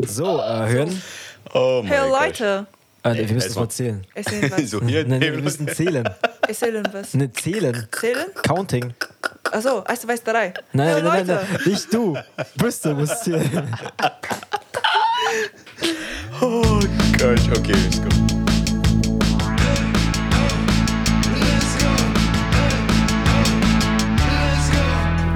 So, äh, hören. Oh mein Hey Gott. Leute, Äh, wir müssen es mal zählen. erzählen was. So, hier, Nein, wir müssen zählen. Erzählen was. Ne, zählen. Zählen? Counting. Achso, eins, zwei, drei. Nein, hey, nein, nein, Leute. nein, nicht du. Bristol muss zählen. Oh Gott, okay, let's go.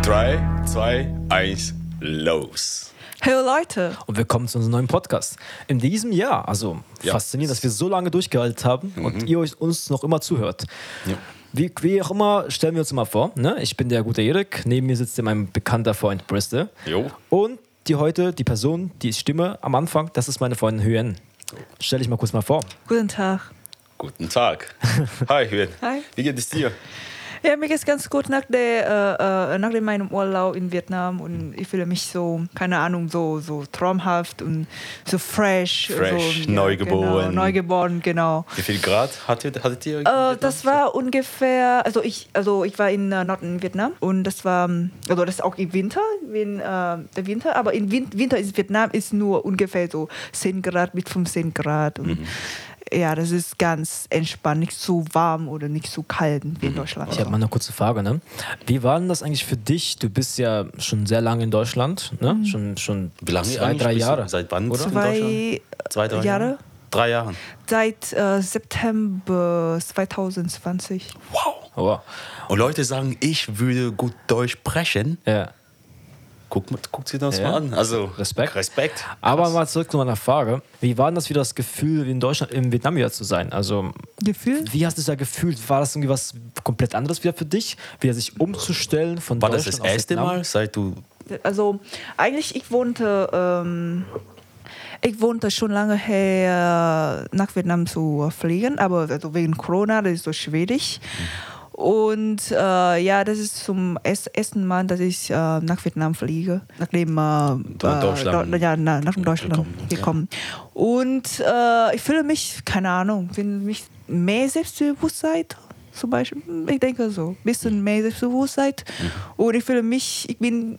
Drei, zwei, eins, los. Hey Leute, Und wir kommen zu unserem neuen Podcast. In diesem Jahr, also Ja. faszinierend, dass wir so lange durchgehalten haben und ihr euch uns noch immer zuhört. Ja. Wie, wie auch immer, stellen wir uns mal vor. Ne? Ich bin der gute Erik, neben mir sitzt mein bekannter Freund Bristol. Jo. Und die heute, die Person, die Stimme am Anfang, das ist meine Freundin Hyen. Stell dich mal kurz mal vor. guten Tag. Guten Tag. Hi, Hüen. Hi. Wie geht es dir? Ja, mir geht's ganz gut nach, der, äh, äh, nach meinem Urlaub in Vietnam und ich fühle mich so, keine Ahnung, so, so traumhaft und so fresh. Fresh, so, neugeboren. Genau, neugeboren, genau. Wie viel Grad hattet, hattet ihr? Äh, das war ungefähr, also ich, also ich war in äh, Norden Vietnam und das war, also das ist auch im Winter, in, äh, der Winter, aber im Win Winter ist Vietnam ist nur ungefähr so 10 Grad mit 15 Grad und ja, das ist ganz entspannt, nicht so warm oder nicht so kalt wie in Deutschland. Ich habe mal eine kurze Frage. Ne? Wie war denn das eigentlich für dich? Du bist ja schon sehr lange in Deutschland, ne? schon, schon Wie lange zwei, drei? Jahre. Seit wann in Zwei Deutschland? Zwei, drei Jahre? Drei Jahre. Seit äh, September 2020. Wow. Oh, Und Leute sagen, ich würde gut Deutsch sprechen. ja. Guck, mal- guckt sie das Ja. mal an. Also, Respekt. Respekt. Aber mal zurück zu meiner Frage. Wie war denn das wieder das Gefühl, wie in Deutschland, im Vietnam wieder zu sein? Also, Gefühl? wie hast du dich da gefühlt? War das irgendwie was komplett anderes wieder für dich? Wieder sich umzustellen von War das Deutschland das aus erste Vietnam? Mal, seit du. Also eigentlich, ich wohnte, ähm, ich wohnte schon lange her, nach Vietnam zu fliegen, aber also wegen Corona, das ist so schwierig. Und äh, ja, das ist zum erst- ersten Mal, dass ich äh, nach Vietnam fliege, nachdem äh, nach Deutschland. Äh, ja, na, nach Deutschland gekommen, ja. Und äh, ich fühle mich, keine Ahnung, finde mich mehr Selbstbewusstsein zum Beispiel. Ich denke so, ein bisschen mehr Selbstbewusstsein. Und ich fühle mich, ich bin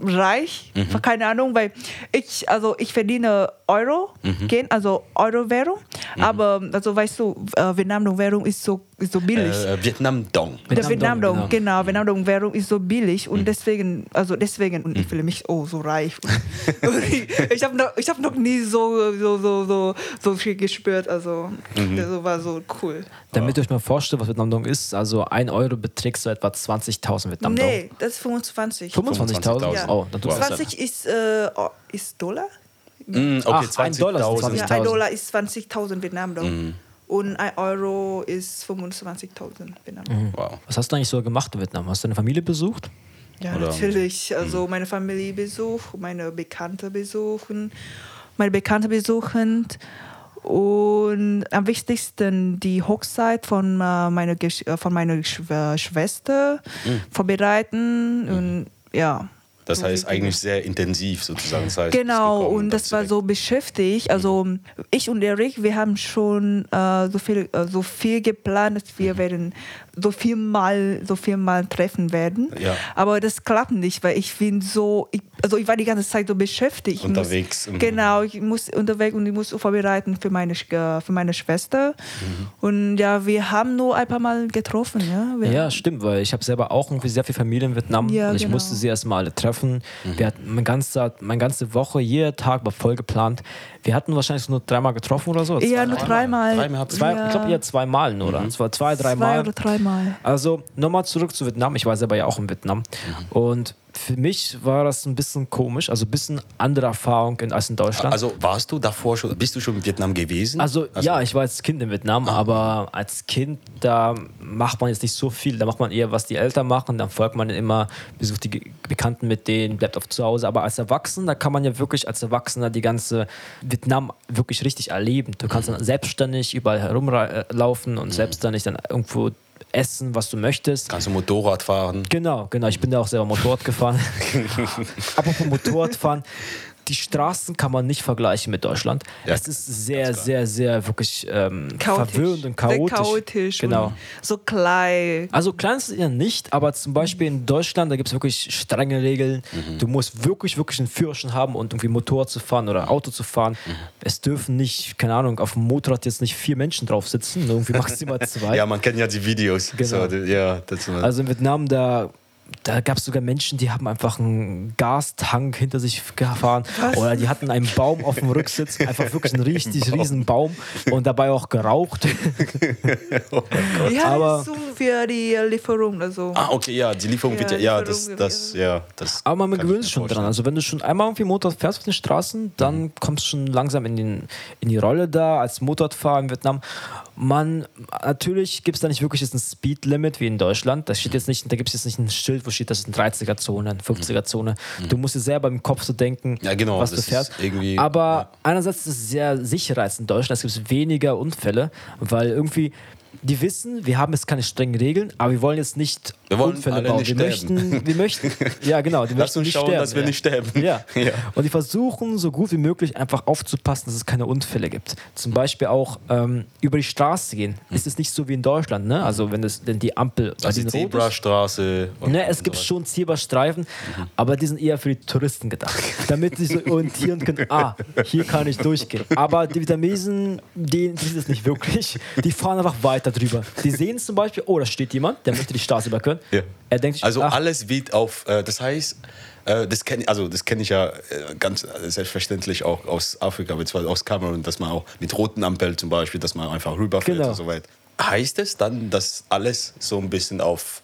reich, keine Ahnung, weil ich, also ich verdiene Euro, gehen, also Euro-Währung, aber also weißt du, äh, Vietnam-Währung ist so, ist so billig. Äh, Vietnam Dong. Der Vietnam-Dong, Vietnam-Dong, genau. genau, Vietnam-Dong-Währung ist so billig und deswegen, also deswegen, und ich fühle mich oh so reich. Ich ich habe noch, ich hab noch nie so, so, so, so, so viel gespürt, also das war so cool. Damit ihr euch mal vorstellt, was Vietnam Dong ist, also ein Euro beträgt so etwa 20.000 Vietnam Dong. Nee, das ist 25. 25.000? 25.000. Ja. Oh, dann tut es 20 ist, äh, oh, ist Dollar? Mm, Ach, okay, ein Dollar ist 20.000. Ja, 20.000. ein Dollar ist 20.000 Vietnam-Dong. Und ein Euro ist 25.000 Vietnam-Dong. Wow. Was hast du eigentlich so gemacht in Vietnam? Hast du deine Familie besucht? Ja, Oder- natürlich. Also meine Familie besucht, meine Bekannte besuchen, meine Bekannte besuchen. Und am wichtigsten die Hochzeit von, äh, meiner, Gesch- äh, von meiner Schw äh, Schwester vorbereiten. Und ja. Das heißt eigentlich sehr intensiv sozusagen. Das heißt, Genau, gekommen, und das war so beschäftigt. Also ich und Erik, wir haben schon äh, so, viel, äh, so viel geplant, dass wir werden so viel mal, so viel mal treffen werden. Ja. Aber das klappt nicht, weil ich bin so, ich, also ich war die ganze Zeit so beschäftigt. Unterwegs, Muss, mhm. genau, ich muss unterwegs und ich muss so vorbereiten für meine, äh, für meine Schwester. Mhm. Und ja, wir haben nur ein paar Mal getroffen. Ja, wir, Ja, stimmt, weil ich habe selber auch irgendwie sehr viel Familie in Vietnam Ja, und ich genau. musste sie erstmal alle treffen. Wir hatten meine ganze, meine ganze Woche, jeder Tag war voll geplant. Wir hatten wahrscheinlich nur dreimal getroffen oder so. Ja, Zwei- nur dreimal. Dreimal Zwei, ja. Ich glaube eher zweimal nur, oder? Es war zwei, Zwei dreimal. oder dreimal. Also nochmal zurück zu Vietnam. Ich war selber ja auch in Vietnam. Und für mich war das ein bisschen komisch, also ein bisschen andere Erfahrung in, als in Deutschland. Also warst du davor schon, bist du schon in Vietnam gewesen? Also, ja, ich war als Kind in Vietnam, aber als Kind, da macht man jetzt nicht so viel. Da macht man eher, was die Eltern machen. Dann folgt man immer, besucht die Bekannten mit denen, bleibt auf zu Hause. Aber als Erwachsener, kann man ja wirklich als Erwachsener die ganze Vietnam wirklich richtig erleben. Du kannst dann selbstständig überall herumlaufen und selbstständig dann irgendwo essen, was du möchtest. Kannst du Motorrad fahren? Genau, genau. Ich bin da auch selber Motorrad gefahren. Apropos Motorradfahren. Die Straßen kann man nicht vergleichen mit Deutschland. Ja, es ist sehr, sehr, sehr wirklich ähm, Chaotisch. verwirrend und Sehr chaotisch. chaotisch. Genau. Und so klein. Also klein ist es ja nicht, aber zum Beispiel in Deutschland, da gibt es wirklich strenge Regeln. Mhm. Du musst wirklich, wirklich einen Führerschein haben und irgendwie Motorrad zu fahren oder Auto zu fahren. Mhm. Es dürfen nicht, keine Ahnung, auf dem Motorrad jetzt nicht vier Menschen drauf sitzen, nur irgendwie maximal zwei. Ja, man kennt ja die Videos. Genau. So, die- ja, Also in Vietnam, da, da gab es sogar Menschen, die haben einfach einen Gastank hinter sich gefahren. Oder die hatten einen Baum auf dem Rücksitz, einfach wirklich einen richtig riesen Baum und dabei auch geraucht. Ja, Aber- so für die Lieferung. Also. Ah, okay, ja, die Lieferung Ja, wird ja, ja, das, das, ja, das. Aber man gewöhnt sich schon dran. vorstellen. Also wenn du schon einmal irgendwie Motorrad fährst auf den Straßen, dann kommst du schon langsam in, den, in die Rolle da als Motorradfahrer in Vietnam. Man, natürlich gibt es da nicht wirklich jetzt ein Speedlimit wie in Deutschland. Da steht jetzt nicht, da gibt es jetzt nicht ein Schild, wo steht, das ist eine 30er-Zone, eine 50er-Zone. Du musst dir selber im Kopf so denken, Ja, genau, was du das fährst. irgendwie- Aber ja. einerseits ist es sehr sicherer als in Deutschland. Es gibt weniger Unfälle, weil irgendwie die wissen, wir haben jetzt keine strengen Regeln, aber wir wollen jetzt nicht Wir wollen Unfälle alle bauen. nicht wir sterben. möchten, wir möchten, ja genau, die Lass möchten uns nicht schauen, sterben, dass wir ja. nicht sterben. Ja. Ja. Und die versuchen so gut wie möglich einfach aufzupassen, dass es keine Unfälle gibt. Zum Beispiel auch ähm, über die Straße gehen. Ist es nicht so wie in Deutschland, ne? Also wenn, das, wenn die Ampel Also die ist. Zebrastraße. Ne, es gibt sowas. schon Zebrastreifen, aber die sind eher für die Touristen gedacht, damit sie so orientieren können, ah, hier kann ich durchgehen. Aber die Vietnamesen, denen interessiert es nicht wirklich. Die fahren einfach weiter drüber. Die sehen zum Beispiel, oh, da steht jemand, der möchte die Straße überqueren. Ja. Er denkt sich, Also ach, alles wird auf, äh, das heißt, äh, das kenne also das kenne ich ja äh, ganz äh, selbstverständlich auch aus Afrika, beziehungsweise aus Kamerun, dass man auch mit roten Ampeln zum Beispiel, dass man einfach rüberfährt Genau. und so weiter. Heißt es dann, dass alles so ein bisschen auf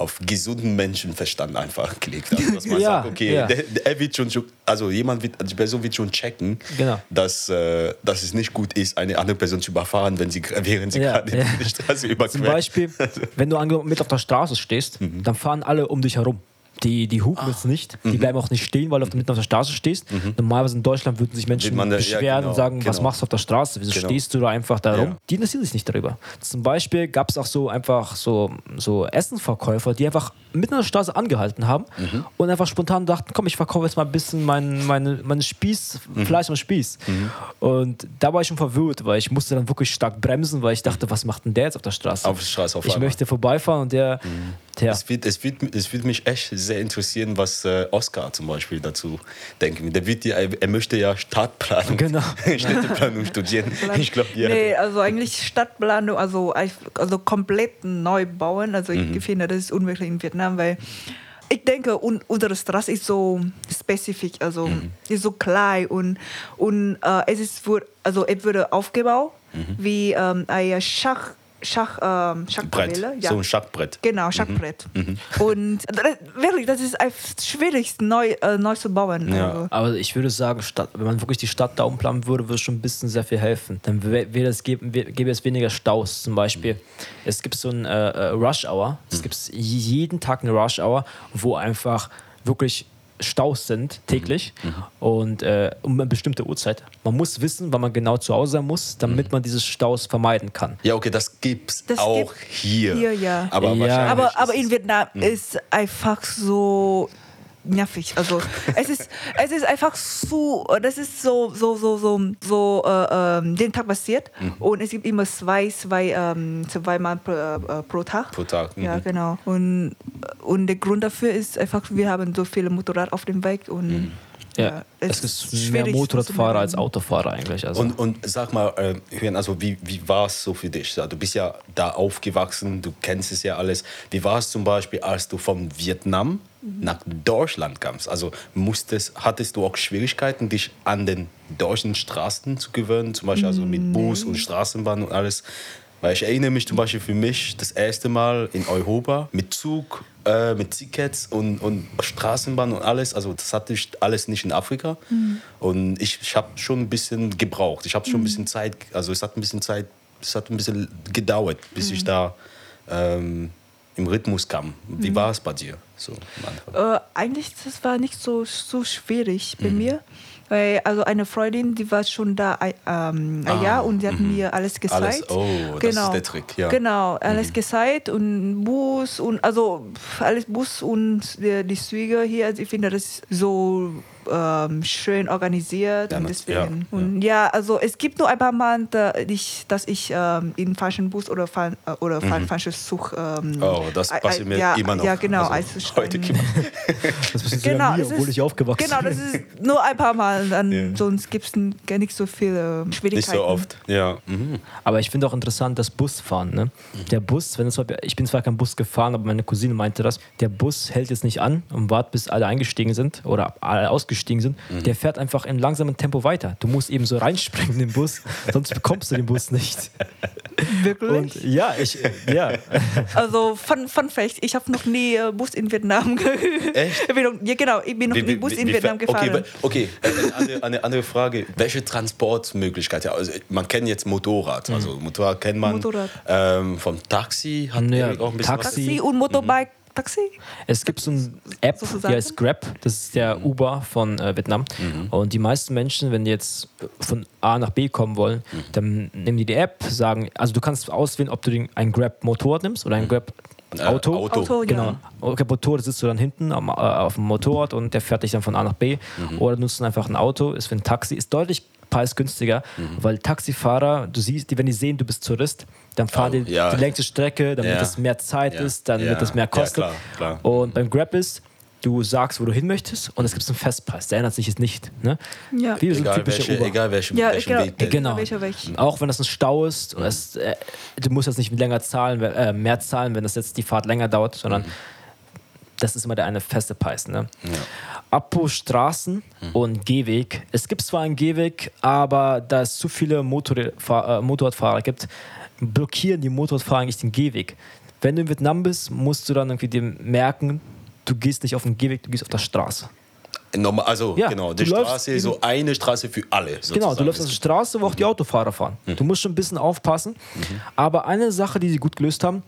auf gesunden Menschenverstand einfach gelegt. Also, dass man Ja, sagt, okay, ja. der, der, er wird schon, also jemand wird, die Person wird schon checken, Genau. dass, äh, dass es nicht gut ist, eine andere Person zu überfahren, wenn sie, während sie Ja, gerade die Straße überquert. Zum Beispiel, wenn du mit auf der Straße stehst, Mhm. dann fahren alle um dich herum. Die, die hupen Ah. jetzt nicht, die Mhm. bleiben auch nicht stehen, weil du mitten auf der Straße stehst. Normalerweise in Deutschland würden sich Menschen da- ja, beschweren genau, und sagen, was genau. machst du auf der Straße? Wieso Genau. stehst du da einfach da rum? Ja. Die interessieren sich nicht darüber. Zum Beispiel gab es auch so einfach so, so Essenverkäufer, die einfach mitten auf der Straße angehalten haben Mhm. und einfach spontan dachten, komm, ich verkaufe jetzt mal ein bisschen mein, meine, meine Spieß, Mhm. Fleisch am Spieß. Und da war ich schon verwirrt, weil ich musste dann wirklich stark bremsen, weil ich dachte, was macht denn der jetzt auf der Straße? Auf der Straße auf ich einmal. möchte vorbeifahren und der, der Es wird, es, wird, es wird mich echt sehr interessieren, was äh, Oscar zum Beispiel dazu wird. Der wird ja, er möchte ja Stadtplanung, Genau. Städteplanung studieren. Ich glaube, ja. Nee, also eigentlich Stadtplanung, also, also komplett neu bauen. Also ich finde, das ist unmöglich in Vietnam, weil ich denke, un, unsere Straße ist so spezifisch, also ist so klein und, und äh, es ist also es wurde aufgebaut wie ähm, ein Schach, Schach, ähm, Brett, Schachtabelle. so ein Schachbrett. Genau, Schachbrett. Und das, wirklich, das ist schwierig, neu, äh, neu zu bauen. Ja. Also. Aber ich würde sagen, statt, wenn man wirklich die Stadt da umplanen würde, würde es schon ein bisschen sehr viel helfen. Dann wär- wäre es, gäbe, gäbe es weniger Staus. Zum Beispiel, es gibt so ein äh, äh, Rush Hour. Es gibt jeden Tag eine Rush Hour, wo einfach wirklich Staus sind täglich und äh, um eine bestimmte Uhrzeit. Man muss wissen, wann man genau zu Hause sein muss, damit man diese Staus vermeiden kann. Ja, okay, das gibt's Das auch gibt hier. hier, ja. Aber, Ja. wahrscheinlich Aber, ist aber es- in Vietnam ist einfach so nervig. Also es ist, es ist einfach so, das ist so, so, so, so, so äh, ähm, den Tag passiert und es gibt immer zwei, zwei, ähm, zweimal pro, äh, pro Tag. Pro Tag, Ja, mhm. genau. Und, und der Grund dafür ist einfach, wir haben so viele Motorrad auf dem Weg und Ja, es, ist mehr Motorradfahrer als Autofahrer eigentlich. Also. Und, und sag mal, äh, Hüan, also wie, wie war es so für dich? Ja, Du bist ja da aufgewachsen, du kennst es ja alles. Wie war es zum Beispiel, als du von Vietnam nach Deutschland kamst? Also musstest, hattest du auch Schwierigkeiten, dich an den deutschen Straßen zu gewöhnen? Zum Beispiel also mit Bus und Straßenbahn und alles? Weil ich erinnere mich zum Beispiel für mich das erste Mal in Europa mit Zug, äh, mit Tickets und, und Straßenbahn und alles. Also das hatte ich alles nicht in Afrika. Und ich, ich habe schon ein bisschen gebraucht. Ich habe schon ein bisschen Zeit, also es hat ein bisschen Zeit, es hat ein bisschen gedauert, bis ich da ähm, im Rhythmus kam. Wie war es bei dir? So? Äh, eigentlich das war nicht so, so schwierig Mhm. bei mir. Weil also eine Freundin, die war schon da ein, ähm, ein Ah, Jahr und die hat mir alles gezeigt. Alles, oh, das ist der Trick, ja. Mhm. Genau, alles gezeigt und Bus und also alles Bus und die, die Züge hier. Also ich finde das so ähm, schön organisiert Ja, und deswegen. ja, und ja, also es gibt nur ein paar Mal, da ich, dass ich ähm, in falschen Bus oder, fall, äh, oder fall, falsches Zug. Ähm, Mhm. Oh, das passiert mir ja, immer noch. Ja, genau. Also, Also, heute ähm. Das bist Genau, ja mir, das obwohl ist- ich aufgewachsen Genau, das bin. ist nur ein paar Mal, dann, Ja. sonst gibt es gar nicht so viele Nicht Schwierigkeiten. so oft. Ja. Mhm. Aber ich finde auch interessant, das Busfahren. Ne? Der Bus, wenn es, ich bin zwar kein Bus gefahren, aber meine Cousine meinte das, der Bus hält jetzt nicht an und wartet, bis alle eingestiegen sind oder alle ausgestiegen sind. Der fährt einfach in langsamem Tempo weiter. Du musst eben so reinspringen in den Bus, sonst bekommst du den Bus nicht. Wirklich? Und ja, ich, ja. Also, Fun, Fun Fact, ich habe noch nie äh, Bus in Vietnam Echt? Ja, genau, ich bin noch nie Bus in Vietnam gefahren. Okay, okay. äh, eine, andere, eine andere Frage. Welche Transportmöglichkeit? Ja, also man kennt jetzt Motorrad. Also Motorrad kennt man. Motorrad. Ähm, vom Taxi hat Ja, auch ein bisschen Taxi. Taxi und Motorbike. Taxi? Es gibt so eine App, Sozusagen? die heißt Grab. Das ist der Uber von äh, Vietnam. Und die meisten Menschen, wenn die jetzt von A nach B kommen wollen, dann nehmen die die App, sagen, also du kannst auswählen, ob du den, ein Grab-Motorrad nimmst oder ein Grab. Äh, Auto. Auto. Auto, Genau. ja. Okay, Motorrad sitzt du dann hinten am, äh, auf dem Motorrad und der fährt dich dann von A nach B. Oder du nutzt einfach ein Auto, ist wie ein Taxi, ist deutlich preisgünstiger, weil Taxifahrer, du siehst, die, wenn die sehen, du bist Tourist, dann fahren Oh, die ja. die längste Strecke, damit Ja. es mehr Zeit Ja. ist, dann Ja. wird es mehr Ja, kostet. klar, klar. Und beim Grab ist, du sagst, wo du hin möchtest und es gibt einen Festpreis. Der ändert sich jetzt nicht. Ne? Ja. Wie Egal, welche, Uber. egal welchen, Ja, welchen genau. Weg. Genau. Welcher Weg? Auch wenn das ein Stau ist, und es, äh, du musst jetzt nicht länger zahlen, äh, mehr zahlen, wenn das jetzt die Fahrt länger dauert, sondern das ist immer der eine feste Preis. Ne? Apropos Straßen und Gehweg. Es gibt zwar einen Gehweg, aber da es zu viele Motorrad, äh, Motorradfahrer gibt, blockieren die Motorradfahrer eigentlich den Gehweg. Wenn du in Vietnam bist, musst du dann irgendwie dem merken, du gehst nicht auf den Gehweg, du gehst auf der Straße. Normal, also Ja, genau, die Straße ist so eine Straße für alle. Genau, du sozusagen. läufst auf der Straße, wo auch die Autofahrer fahren. Du musst schon ein bisschen aufpassen. Aber eine Sache, die sie gut gelöst haben,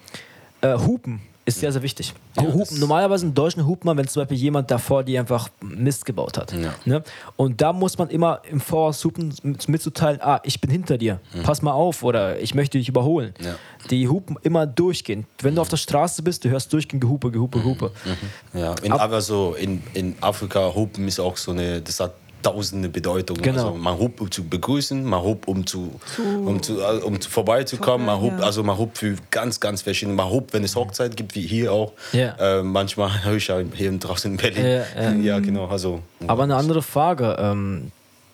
äh, Hupen ist sehr, sehr wichtig. Hupen, normalerweise in Deutschen hupt man, wenn zum Beispiel jemand davor die einfach Mist gebaut hat. Ja. Ne? Und da muss man immer im Voraus hupen, mit- mitzuteilen, ah, ich bin hinter dir, pass mal auf oder ich möchte dich überholen. Ja. Die hupen immer durchgehend. Wenn du auf der Straße bist, du hörst durchgehend Gehupe, Gehupe, Gehupe. Ja, in, Ab- aber so in, in Afrika Hupen ist auch so eine, das hat tausende Bedeutungen. Genau. Also man hupt, um zu begrüßen, man hupt, um zu, um zu, äh, um zu vorbeizukommen, man hupt, ja. also man hupt für ganz, ganz verschiedene, man hupt, wenn es Hochzeit gibt, wie hier auch. Ja. Äh, manchmal höre ich ja hier draußen in Berlin. Ja, ja. ja genau, also. Aber eine andere Frage. Ähm,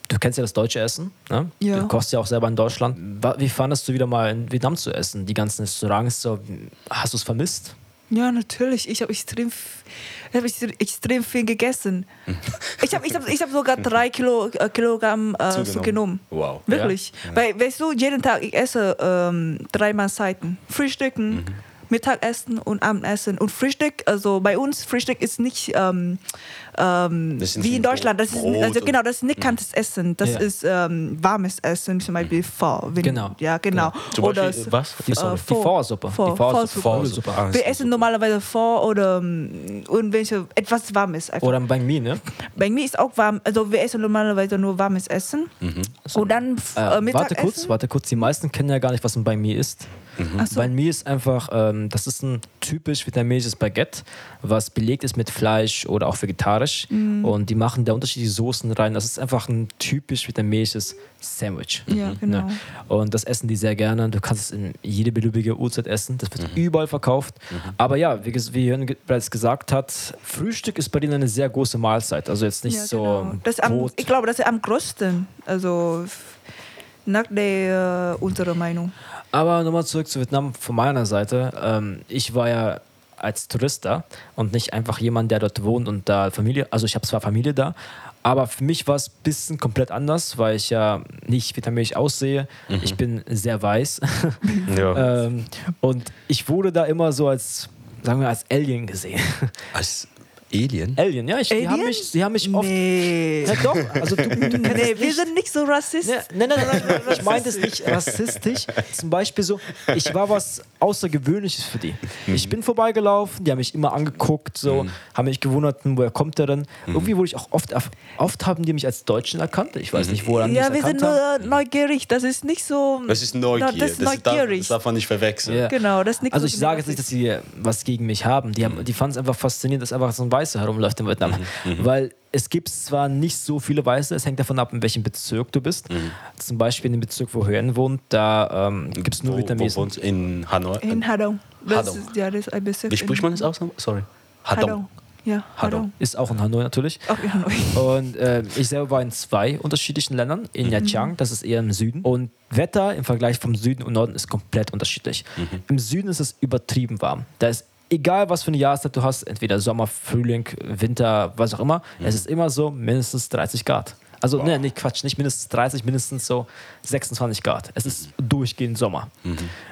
du kennst ja das deutsche Essen. Ne? Ja. Du kochst ja auch selber in Deutschland. Wie fandest du wieder mal in Vietnam zu essen? Die ganzen Restaurants, so, hast du es vermisst? Ja, natürlich. Ich habe extrem, f- ich extrem viel gegessen. Ich habe ich hab, ich hab sogar drei Kilo, äh, Kilogramm äh, Zugenommen. zugenommen. Wow. Wirklich. Weil, weißt du, jeden Tag ich esse ähm, drei Mahlzeiten. Frühstücken, Mhm. Mittagessen und Abendessen. Und Frühstück, also bei uns, Frühstück ist nicht ähm, ähm, wie so in Deutschland. Das ist, Brot also genau, das ist nicht kaltes Essen. Das Ja. ist ähm, warmes Essen, zum Beispiel Pho. Wenn, Genau. Ja, genau. Zum Oder Beispiel, was? Die, Äh, die Pho. Vorsuppe. Pho, Die Vorsuppe. Pho-Suppe. Nudelsuppe. Ah, Wir essen normalerweise Pho oder ähm, irgendwelche etwas Warmes. Einfach. Oder Banh Mi, ne? Bei mir ist auch warm, also wir essen normalerweise nur warmes Essen. Und dann Äh, äh, warte Mittagessen. kurz, warte kurz. Die meisten kennen ja gar nicht, was ein Banh Mi ist. Ach so. Banh Mi ist einfach, ähm, das ist ein typisch vietnamesisches Baguette, was belegt ist mit Fleisch oder auch vegetarisch. Mhm. Und die machen da unterschiedliche Soßen rein. Das ist einfach ein typisch vietnamesisches Sandwich. Ja, genau. Ne? Und das essen die sehr gerne. Du kannst es in jede beliebige Uhrzeit essen. Das wird Mhm. überall verkauft. Aber ja, wie, wie Jörn bereits gesagt hat, Frühstück ist bei denen eine sehr große Mahlzeit. Also jetzt nicht Ja, so genau. das ist am, ich glaube, das ist am größten. Also nach der äh, unserer Meinung. Aber nochmal zurück zu Vietnam von meiner Seite. Ähm, ich war ja als Tourist da und nicht einfach jemand, der dort wohnt und da Familie, also ich habe zwar Familie da, aber für mich war es ein bisschen komplett anders, weil ich ja nicht vietnamesisch aussehe. Ich bin sehr weiß. Ja. ähm, und ich wurde da immer so als, sagen wir, als Alien gesehen. Als Alien? Alien, ja, ich, die haben Alien? mich, die haben mich oft. Nee. Ja, doch, also du, du Nee, wir sind nicht so rassistisch. Nein, nein, nein, nein, ich meinte es nicht rassistisch. Zum Beispiel so, ich war was Außergewöhnliches für die. Ich bin vorbeigelaufen, die haben mich immer angeguckt, so, haben mich gewundert, hm, woher kommt der denn? Irgendwie wurde ich auch oft, oft haben die mich als Deutschen erkannt. Ich weiß nicht, woran die Ja, wir sind haben. nur neugierig. Das ist nicht so. Das ist Neugier. Das ist neugierig. das darf man nicht verwechseln. Ja. Genau, das ist nicht Also so ich sage jetzt nicht, dass sie was gegen mich haben. Die, haben, die fanden es einfach faszinierend, dass einfach so ein Weiße herumläuft in Vietnam. Weil es gibt zwar nicht so viele Weiße, es hängt davon ab, in welchem Bezirk du bist. Zum Beispiel in dem Bezirk, wo Huyen wohnt, da ähm, gibt es nur Wo, wo Vietnamesen. wohnst du? In Hanoi? In Hadong. Das Hadong. ist, ja, das ist ein Bezirk Wie spricht man das aus? Sorry. Hadong. Ja, Hadong. Hadong. Ist auch in Hanoi natürlich. Auch in Hanoi. Und äh, ich selber war in zwei unterschiedlichen Ländern. In Nha Trang, das ist eher im Süden. Und Wetter im Vergleich vom Süden und Norden ist komplett unterschiedlich. Im Süden ist es übertrieben warm. Da ist egal, was für eine Jahreszeit du hast, entweder Sommer, Frühling, Winter, was auch immer, es ist immer so mindestens 30 Grad. Also, ne, nee, Quatsch, nicht mindestens 30, mindestens so 26 Grad. Es ist durchgehend Sommer.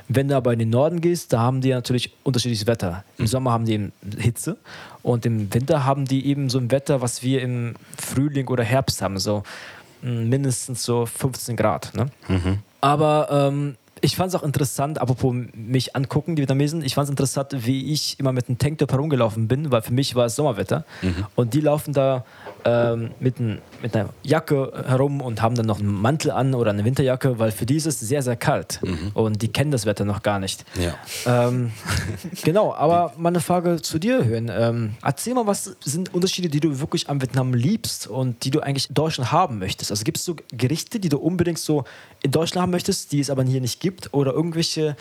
Wenn du aber in den Norden gehst, da haben die natürlich unterschiedliches Wetter. Im Sommer haben die eben Hitze und im Winter haben die eben so ein Wetter, was wir im Frühling oder Herbst haben, so mh, mindestens so 15 Grad. Ne? Aber ähm, ich fand es auch interessant, apropos mich angucken, die Vietnamesen, ich fand es interessant, wie ich immer mit einem Tanktop herumgelaufen bin, weil für mich war es Sommerwetter. Und die laufen da ähm, mit, ein, mit einer Jacke herum und haben dann noch einen Mantel an oder eine Winterjacke, weil für die ist es sehr, sehr kalt. Und die kennen das Wetter noch gar nicht. Ja. Ähm, genau, aber mal eine Frage zu dir hören. Ähm, erzähl mal, was sind Unterschiede, die du wirklich am Vietnam liebst und die du eigentlich in Deutschland haben möchtest? Also gibt es so Gerichte, die du unbedingt so in Deutschland haben möchtest, die es aber hier nicht gibt? Oder irgendwelche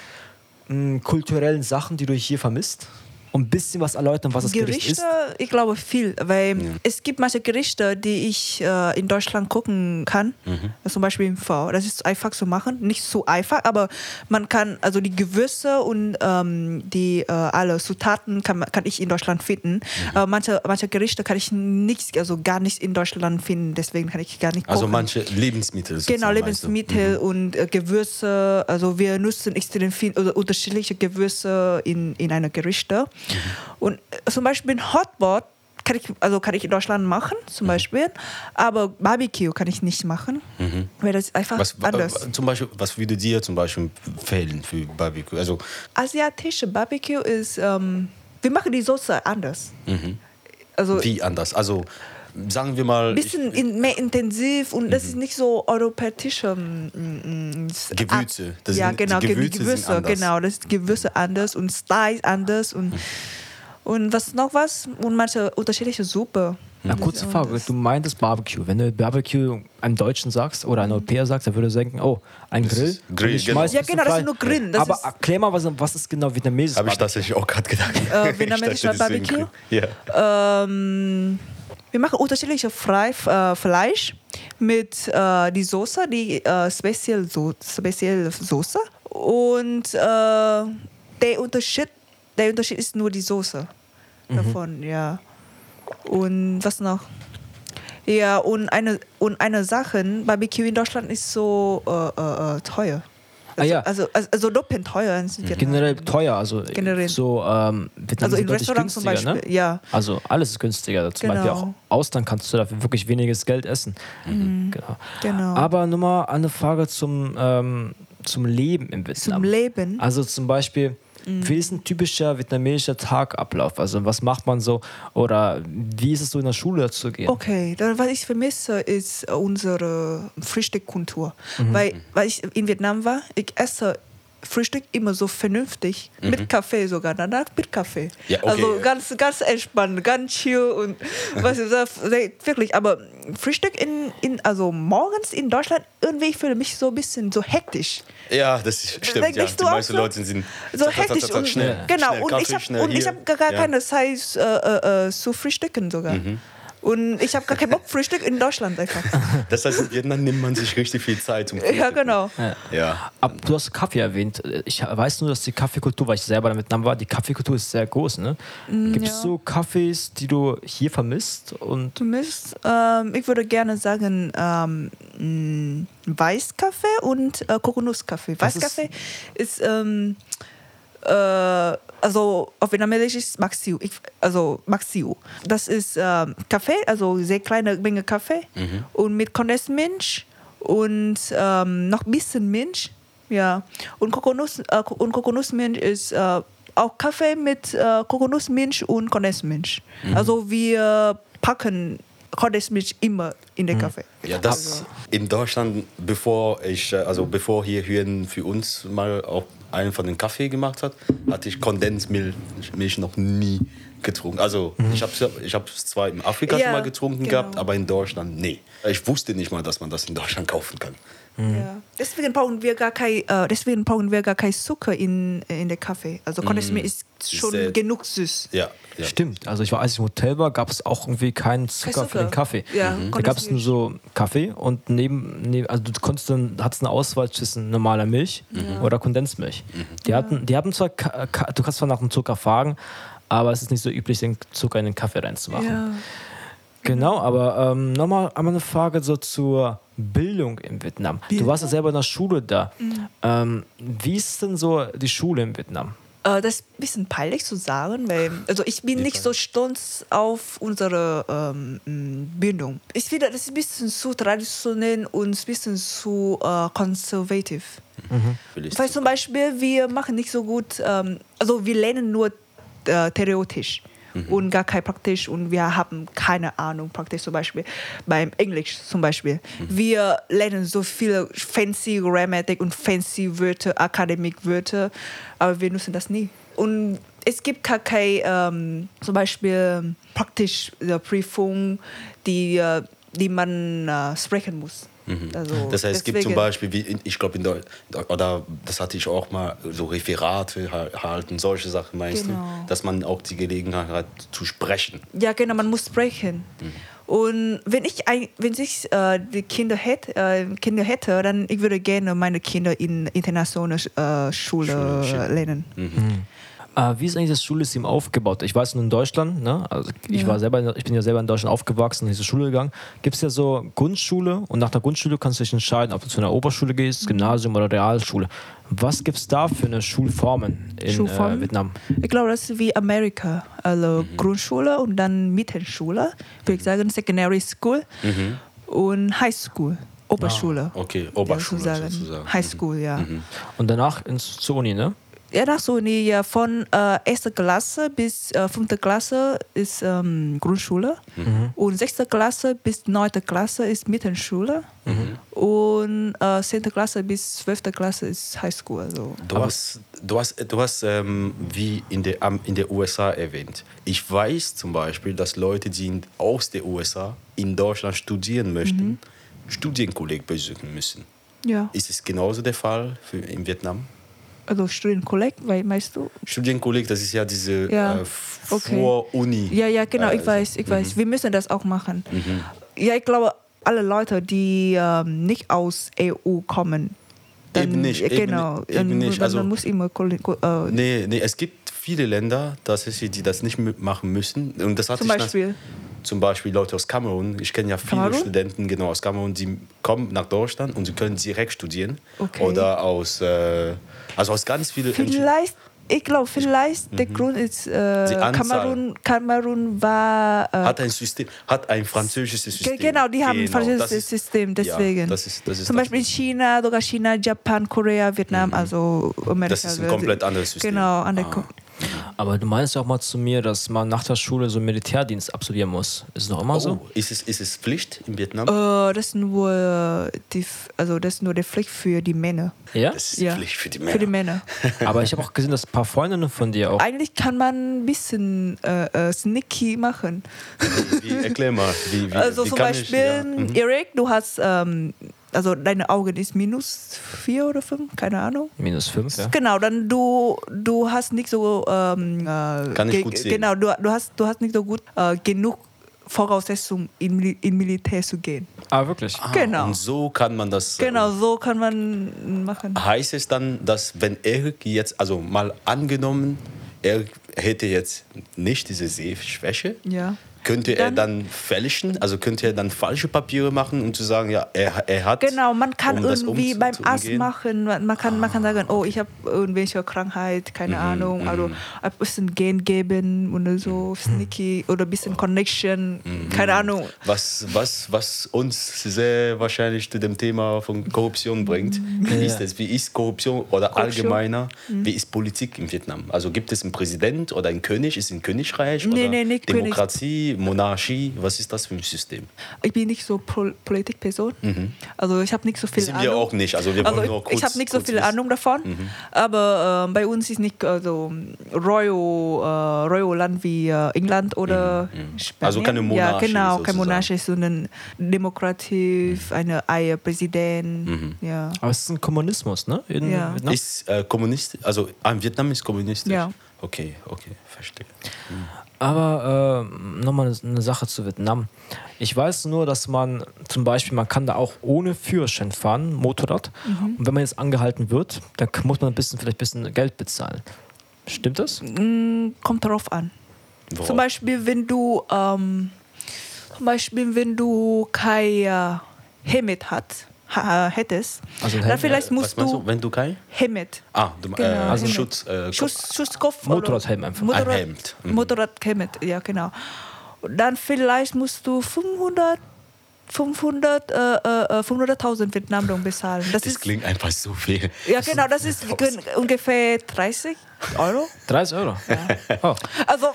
mh, kulturellen Sachen, die du hier vermisst? Um ein bisschen was erläutern, was das Gericht Gerichte, ist. ich glaube viel, weil es gibt manche Gerichte, die ich äh, in Deutschland gucken kann. Zum Beispiel im V. Das ist einfach zu machen, nicht so einfach, aber man kann also die Gewürze und ähm, die äh, alle Zutaten kann, kann ich in Deutschland finden. Aber manche, manche Gerichte kann ich nicht, also gar nicht in Deutschland finden, deswegen kann ich gar nicht Also kochen. manche Lebensmittel. Genau? Lebensmittel und äh, Gewürze. Also wir nutzen extrem viel oder unterschiedliche Gewürze in, in einer Gerichte. Und äh, zum Beispiel ein Hotpot kann ich, also kann ich in Deutschland machen, zum Beispiel. Aber Barbecue kann ich nicht machen, weil das ist einfach Was, wa- anders. zum Beispiel, was würde dir zum Beispiel fehlen für Barbecue? Also, Asiatische Barbecue ist, ähm, wir machen die Soße anders. Also wie anders? Also, sagen wir mal. ein bisschen in, mehr intensiv und das ist nicht so europäische mm, mm, s- Gewürze. Das ja, sind- genau, die Ge- Gewürze Gewürze, anders. genau, das ist Gewürze anders und Style anders und und was noch was und manche unterschiedliche Suppe. Na, kurze Frage. Du meintest Barbecue. Wenn du Barbecue einem Deutschen sagst oder einem Europäer sagst, dann würde er denken, oh, ein Grill. ist Grill, ich genau. Ja, genau, das ist nur Grillen, das Aber ist- erklär mal, was, was ist genau vietnamesisch Habe ich tatsächlich auch gerade gedacht. Äh, vietnamesischer Ich das Barbecue? Ja. Ähm, wir machen unterschiedliche Frei, äh, Fleisch mit äh, die Soße, die äh, spezielle, so spezielle Soße. Und äh, der, Unterschied, der Unterschied ist nur die Soße davon, ja. Und was noch? Ja, und eine, und eine Sache, Barbecue in Deutschland ist so äh, äh, äh, teuer. Ah, Also, ja. also, also, also doppelt teuer. in Vietnam. Generell teuer, also Generell. so ähm, Vietnam Also in Restaurants zum günstiger, Beispiel, ne? ja. Also alles ist günstiger. Zum Beispiel auch Genau. Ausland kannst du dafür wirklich weniges Geld essen. Genau. Genau. Aber nur mal eine Frage zum, ähm, zum Leben im Vietnam. Zum Leben. Also zum Beispiel, wie ist ein typischer vietnamesischer Tagablauf? Also was macht man so? Oder wie ist es so in der Schule zu gehen? Okay, dann, was ich vermisse, ist unsere Frühstückkultur. Weil, weil ich in Vietnam war, ich esse Frühstück immer so vernünftig, mit Kaffee sogar, danach mit Kaffee. Ja, okay. Also ganz, ganz entspannt, ganz chill und was ich sag, wirklich, aber Frühstück in, in, also morgens in Deutschland, irgendwie fühle ich mich so ein bisschen so hektisch. Ja, das stimmt. Denkst Ja. Die meisten so? Leute sind So zack, hektisch zack, zack, und schnell. genau schnell, und Kaffee, ich habe habe gar, Ja. keine Zeit äh, äh, äh, zu frühstücken sogar. Und ich habe gar keinen Bock Frühstück in Deutschland einfach. Das heißt, in Vietnam nimmt man sich richtig viel Zeit zum ja, Frühstücken. genau. Ja. Ab, du hast Kaffee erwähnt. Ich weiß nur, dass die Kaffeekultur, weil ich selber in Vietnam war, die Kaffeekultur ist sehr groß. Ne? Gibt es ja. so Kaffees, die du hier vermisst? Und Du misst, ähm, ich würde gerne sagen ähm, mh, Weißkaffee und äh, Kokonuskaffee. Was ist- Weißkaffee ist, ähm, äh, also auf Vietnamesisch ist Maxiu. Ich, also Maxiu. Das ist ähm, Kaffee, also sehr kleine Menge Kaffee und mit Kondensmilch und ähm, noch ein bisschen Milch. Ja. Und, Kokonuss, äh, und Kokosnussmilch ist äh, auch Kaffee mit äh, Kokosnussmilch und Kondensmilch. Also wir packen Kondensmilch immer in den Kaffee. Ja, das in Deutschland, bevor ich, äh, also bevor hier Hüren für uns mal auch einen von den Kaffee gemacht hat, hatte ich Kondensmilch Milch noch nie getrunken. Also ich habe es ich hab's zwar in Afrika Ja, schon mal getrunken genau. gehabt, aber in Deutschland nee. Ich wusste nicht mal, dass man das in Deutschland kaufen kann. Ja. Deswegen brauchen wir gar kein, äh, deswegen brauchen wir gar kein Zucker in, in der Kaffee. Also Kondensmilch ist schon Sehr- genug süß. Ja, ja. Stimmt. Also ich war, als ich im Hotel war, gab es auch irgendwie keinen Zucker, Kein für den Zucker. Kaffee. Ja, Mhm. Da gab es nur so Kaffee und neben, neben also du konntest dann, hattest eine Auswahl zwischen normaler Milch oder Kondensmilch. Die hatten, die haben zwar, du kannst zwar nach dem Zucker fragen, aber es ist nicht so üblich, den Zucker in den Kaffee reinzumachen. Ja. Genau, aber ähm, nochmal einmal eine Frage so zur Bildung in Vietnam. Du warst ja selber in der Schule da. Mhm. Ähm, wie ist denn so die Schule in Vietnam? Äh, das ist ein bisschen peinlich zu sagen, weil also ich bin nicht so stolz auf unsere ähm, Bildung. Ich finde, das ist ein bisschen zu traditionell und ein bisschen zu äh, konservativ. Vielleicht Weil zum Beispiel, wir machen nicht so gut, ähm, also wir lernen nur äh, theoretisch und gar kein praktisch und wir haben keine Ahnung praktisch zum Beispiel beim Englisch zum Beispiel. Wir lernen so viele fancy Grammatik und fancy Wörter, Akademikwörter, aber wir nutzen das nie. Und es gibt gar keine ähm, zum Beispiel praktisch äh, Prüfung, die, äh, die man äh, sprechen muss. Also Das heißt, es gibt zum Beispiel, wie in, ich glaube, in oder das hatte ich auch mal, so Referate ha- halten, solche Sachen meinst Genau. du, dass man auch die Gelegenheit hat zu sprechen. Ja, genau, man muss sprechen. Und wenn ich, ein, wenn ich äh, die Kinder hätte, äh, Kinder hätte, dann ich würde gerne meine Kinder in internationale äh, Schule Schule lernen. Äh, wie ist eigentlich das Schulsystem aufgebaut? Ich weiß nur in Deutschland, ne? also ich, Ja. war selber, ich bin ja selber in Deutschland aufgewachsen, in diese Schule gegangen. Gibt es ja so Grundschule und nach der Grundschule kannst du dich entscheiden, ob du zu einer Oberschule gehst, Gymnasium oder Realschule. Was gibt es da für eine Schulformen in Schulformen? Äh, Vietnam? Ich glaube, das ist wie Amerika. Also Grundschule und dann Mittelschule. Würde ich sagen, Secondary School und High School. Oberschule. Okay, Ja, Oberschule sozusagen. sozusagen. High School, ja. Und danach ins, zur Uni, ne? Ja, nach so Uni, ja, von äh, 1. Klasse bis äh, 5. Klasse ist ähm, Grundschule und 6. Klasse bis 9. Klasse ist Mittelschule und äh, 10. Klasse bis 12. Klasse ist Highschool. Also. Du hast, du hast, du hast ähm, wie in der, in der USA erwähnt. Ich weiß zum Beispiel, dass Leute, die aus der USA in Deutschland studieren möchten, Studienkolleg besuchen müssen. Ja, Ist es genauso der Fall für, in Vietnam? Also Studienkolleg, weil meinst du? Studienkolleg, das ist ja diese Ja, äh, okay. Vor-Uni. Ja, ja, genau, äh, ich weiß, ich weiß. Wir müssen das auch machen. Ja, ich glaube, alle Leute, die ähm, nicht aus EU kommen, dann, Eben nicht, eben genau, nicht, eben dann- nicht. Also- man muss immer äh, Nee, nee, es gibt viele Länder, das ist, die das nicht machen müssen. Und das hatte Zum ich nach- Beispiel? Zum Beispiel Leute aus Kamerun. Ich kenne ja viele Kamerun? Studenten genau aus Kamerun, die kommen nach Deutschland und sie können direkt studieren. Okay. Oder aus, äh, also aus ganz vielen. Vielleicht, ich glaube, vielleicht der Grund ist, äh. Kamerun, Kamerun war. Äh, hat ein System, hat ein französisches System. genau, die haben ein das französisches ist- System, deswegen. Ja, das ist, das ist Zum Beispiel in China, sogar China, Japan, Korea, Vietnam, also Amerika. Das ist ein komplett anderes System. Genau, andere Ah. Aber du meinst ja auch mal zu mir, dass man nach der Schule so einen Militärdienst absolvieren muss. Ist es noch immer so? Oh, ist, es, ist es Pflicht in Vietnam? Äh, das ist nur die, F- also das ist nur die Pflicht für die Männer. Ja? Das ist Ja. Pflicht für die Männer. Für die Männer. Aber ich habe auch gesehen, dass ein paar Freundinnen von dir auch. Eigentlich kann man ein bisschen äh, äh, sneaky machen. Wie, erklär mal. Wie, wie, Also wie zum kann Beispiel, Ich, ja. mhm. Erik, du hast, ähm, also deine Augen ist minus vier oder fünf, keine Ahnung. Minus fünf, ja. Genau, dann du, du hast nicht so, ähm, äh, Kann nicht ge- gut sehen. Genau, du, du, hast, du hast nicht so gut äh, genug Voraussetzungen, in, Mil- in Militär zu gehen. Ah, wirklich? Ah, genau. Und so kann man das. äh, Genau, so kann man machen. Heißt es dann, dass wenn Erik jetzt, also mal angenommen, er hätte jetzt nicht diese Sehschwäche, Ja. Könnte er Dann- dann fälschen, also könnte er dann falsche Papiere machen, um zu sagen, ja, er, er hat. Genau, man kann um irgendwie umzu- beim Arzt machen, man kann, man kann sagen, oh, ich habe irgendwelche Krankheit, keine Ahnung, also ein bisschen Gen geben oder so, sneaky oder ein bisschen Connection, keine Ahnung. Was, was, was uns sehr wahrscheinlich zu dem Thema von Korruption bringt. Wie ist das? Wie ist Korruption oder Korruption? allgemeiner? Wie ist Politik in Vietnam? Also gibt es einen Präsident oder einen König? Ist es ein Königreich? Nee, oder nee, nicht König. Demokratie? Monarchie, was ist das für ein System? Ich bin nicht so Pol Politikperson. Also ich habe nicht so viel Mhm. Sind Ahnung. wir auch nicht. Also wir Also nur ich, kurz, ich habe nicht so viel wissen. Mhm. Ahnung davon, aber äh, bei uns ist nicht also Royal, äh, Royal Land wie äh, England oder Spanien. Also keine Ja, Monarchie genau, keine sozusagen. Monarchie, sondern Demokratie, eine Eier Präsident. Mhm. Ja. Aber es ist ein Kommunismus, ne? In Ja. Vietnam? Ist äh, kommunistisch, also ah, Vietnam ist kommunistisch. Ja. Okay, okay, verstehe. Aber äh, nochmal eine- eine Sache zu Vietnam. Ich weiß nur, dass man zum Beispiel, man kann da auch ohne Führerschein fahren, Motorrad. Mhm. Und wenn man jetzt angehalten wird, dann muss man ein bisschen, vielleicht ein bisschen Geld bezahlen. Stimmt das? Kommt darauf an. Worauf? Zum Beispiel, wenn du, ähm, zum Beispiel, wenn du kein äh, Helmet hat, ha, hättest, Also dann vielleicht Was musst du du, wenn du kein? Helmet. Ah, du, Genau, äh, also. Schutz, äh, Schuss, Schusskopf. oder- Motorradhelm einfach. Motorrad, Ein Helm. Mhm. Motorradhelm, ja genau. Dann vielleicht musst du 500, 500, äh, äh, 500.000 Vietnamdong bezahlen. Das, Das ist, klingt einfach so viel. ja genau, das ist ungefähr 30 Euro. 30 Euro. Oh. Also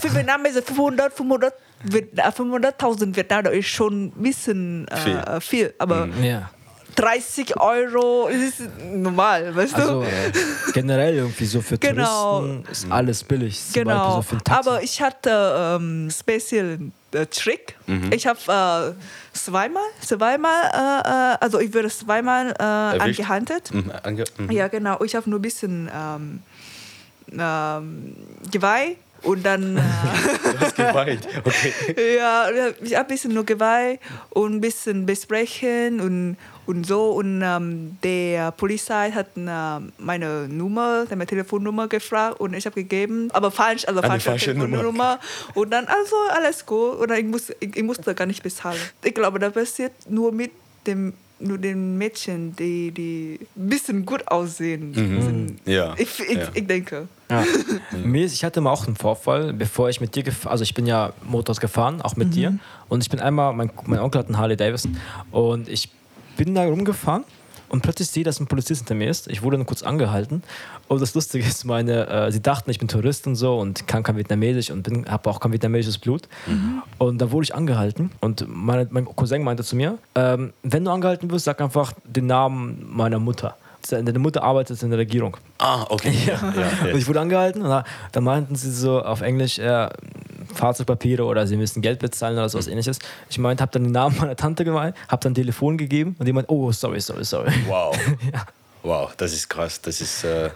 für Vietnam ist es 500, 500, Viet- äh, 500.000 Vietnamdong ist schon ein bisschen äh, Viel. Mhm. viel. aber Ja. 30 Euro ist normal, weißt Also du? äh, generell irgendwie so für Genau. Touristen ist alles billig. Genau, so aber ich hatte ähm, speziellen äh, Trick. Mhm. Ich habe äh, zweimal, zweimal, äh, äh, also ich wurde zweimal äh, Erwischt? angehandelt. Mhm, ange mhm. Ja, genau. Ich habe nur ein bisschen ähm, ähm, Geweih und dann äh, Du hast geweint. Okay. ja, ich habe ein bisschen nur Geweih und ein bisschen besprechen und, und so. Und ähm, der Polizei hat äh, meine Nummer, meine Telefonnummer gefragt und ich habe gegeben, aber falsch, also falsche, falsche Nummer. Telefonnummer. Und dann, also alles gut. Und dann, ich, muss, ich, ich musste gar nicht bezahlen. Ich glaube, das passiert nur mit dem nur den Mädchen, die, die ein bisschen gut aussehen. Sind. Ja. Ich, ich, ja. ich denke. Ja. Mir ist, ich hatte mal auch einen Vorfall, bevor ich mit dir gefahren, also ich bin ja Motors gefahren, auch mit dir. Und ich bin einmal, mein, mein Onkel hat einen Harley Davidson und ich bin da rumgefahren und plötzlich sehe, dass ein Polizist hinter mir ist. Ich wurde dann kurz angehalten. Und das Lustige ist, meine, äh, sie dachten, ich bin Tourist und so und kann kein Vietnamesisch und habe auch kein vietnamesisches Blut. Und da wurde ich angehalten und meine, mein Cousin meinte zu mir, ähm, wenn du angehalten wirst, sag einfach den Namen meiner Mutter. Deine Mutter arbeitet in der Regierung. Ah, okay. Ja. Ja, Und ich wurde angehalten und da, meinten sie so auf Englisch, äh, Fahrzeugpapiere oder sie müssen Geld bezahlen oder sowas ähnliches. Ich meinte, habe dann den Namen meiner Tante gemeint, habe dann Telefon gegeben und die meinte, oh, sorry, sorry, sorry. Wow. Wow, das ist krass. Das ist. Äh.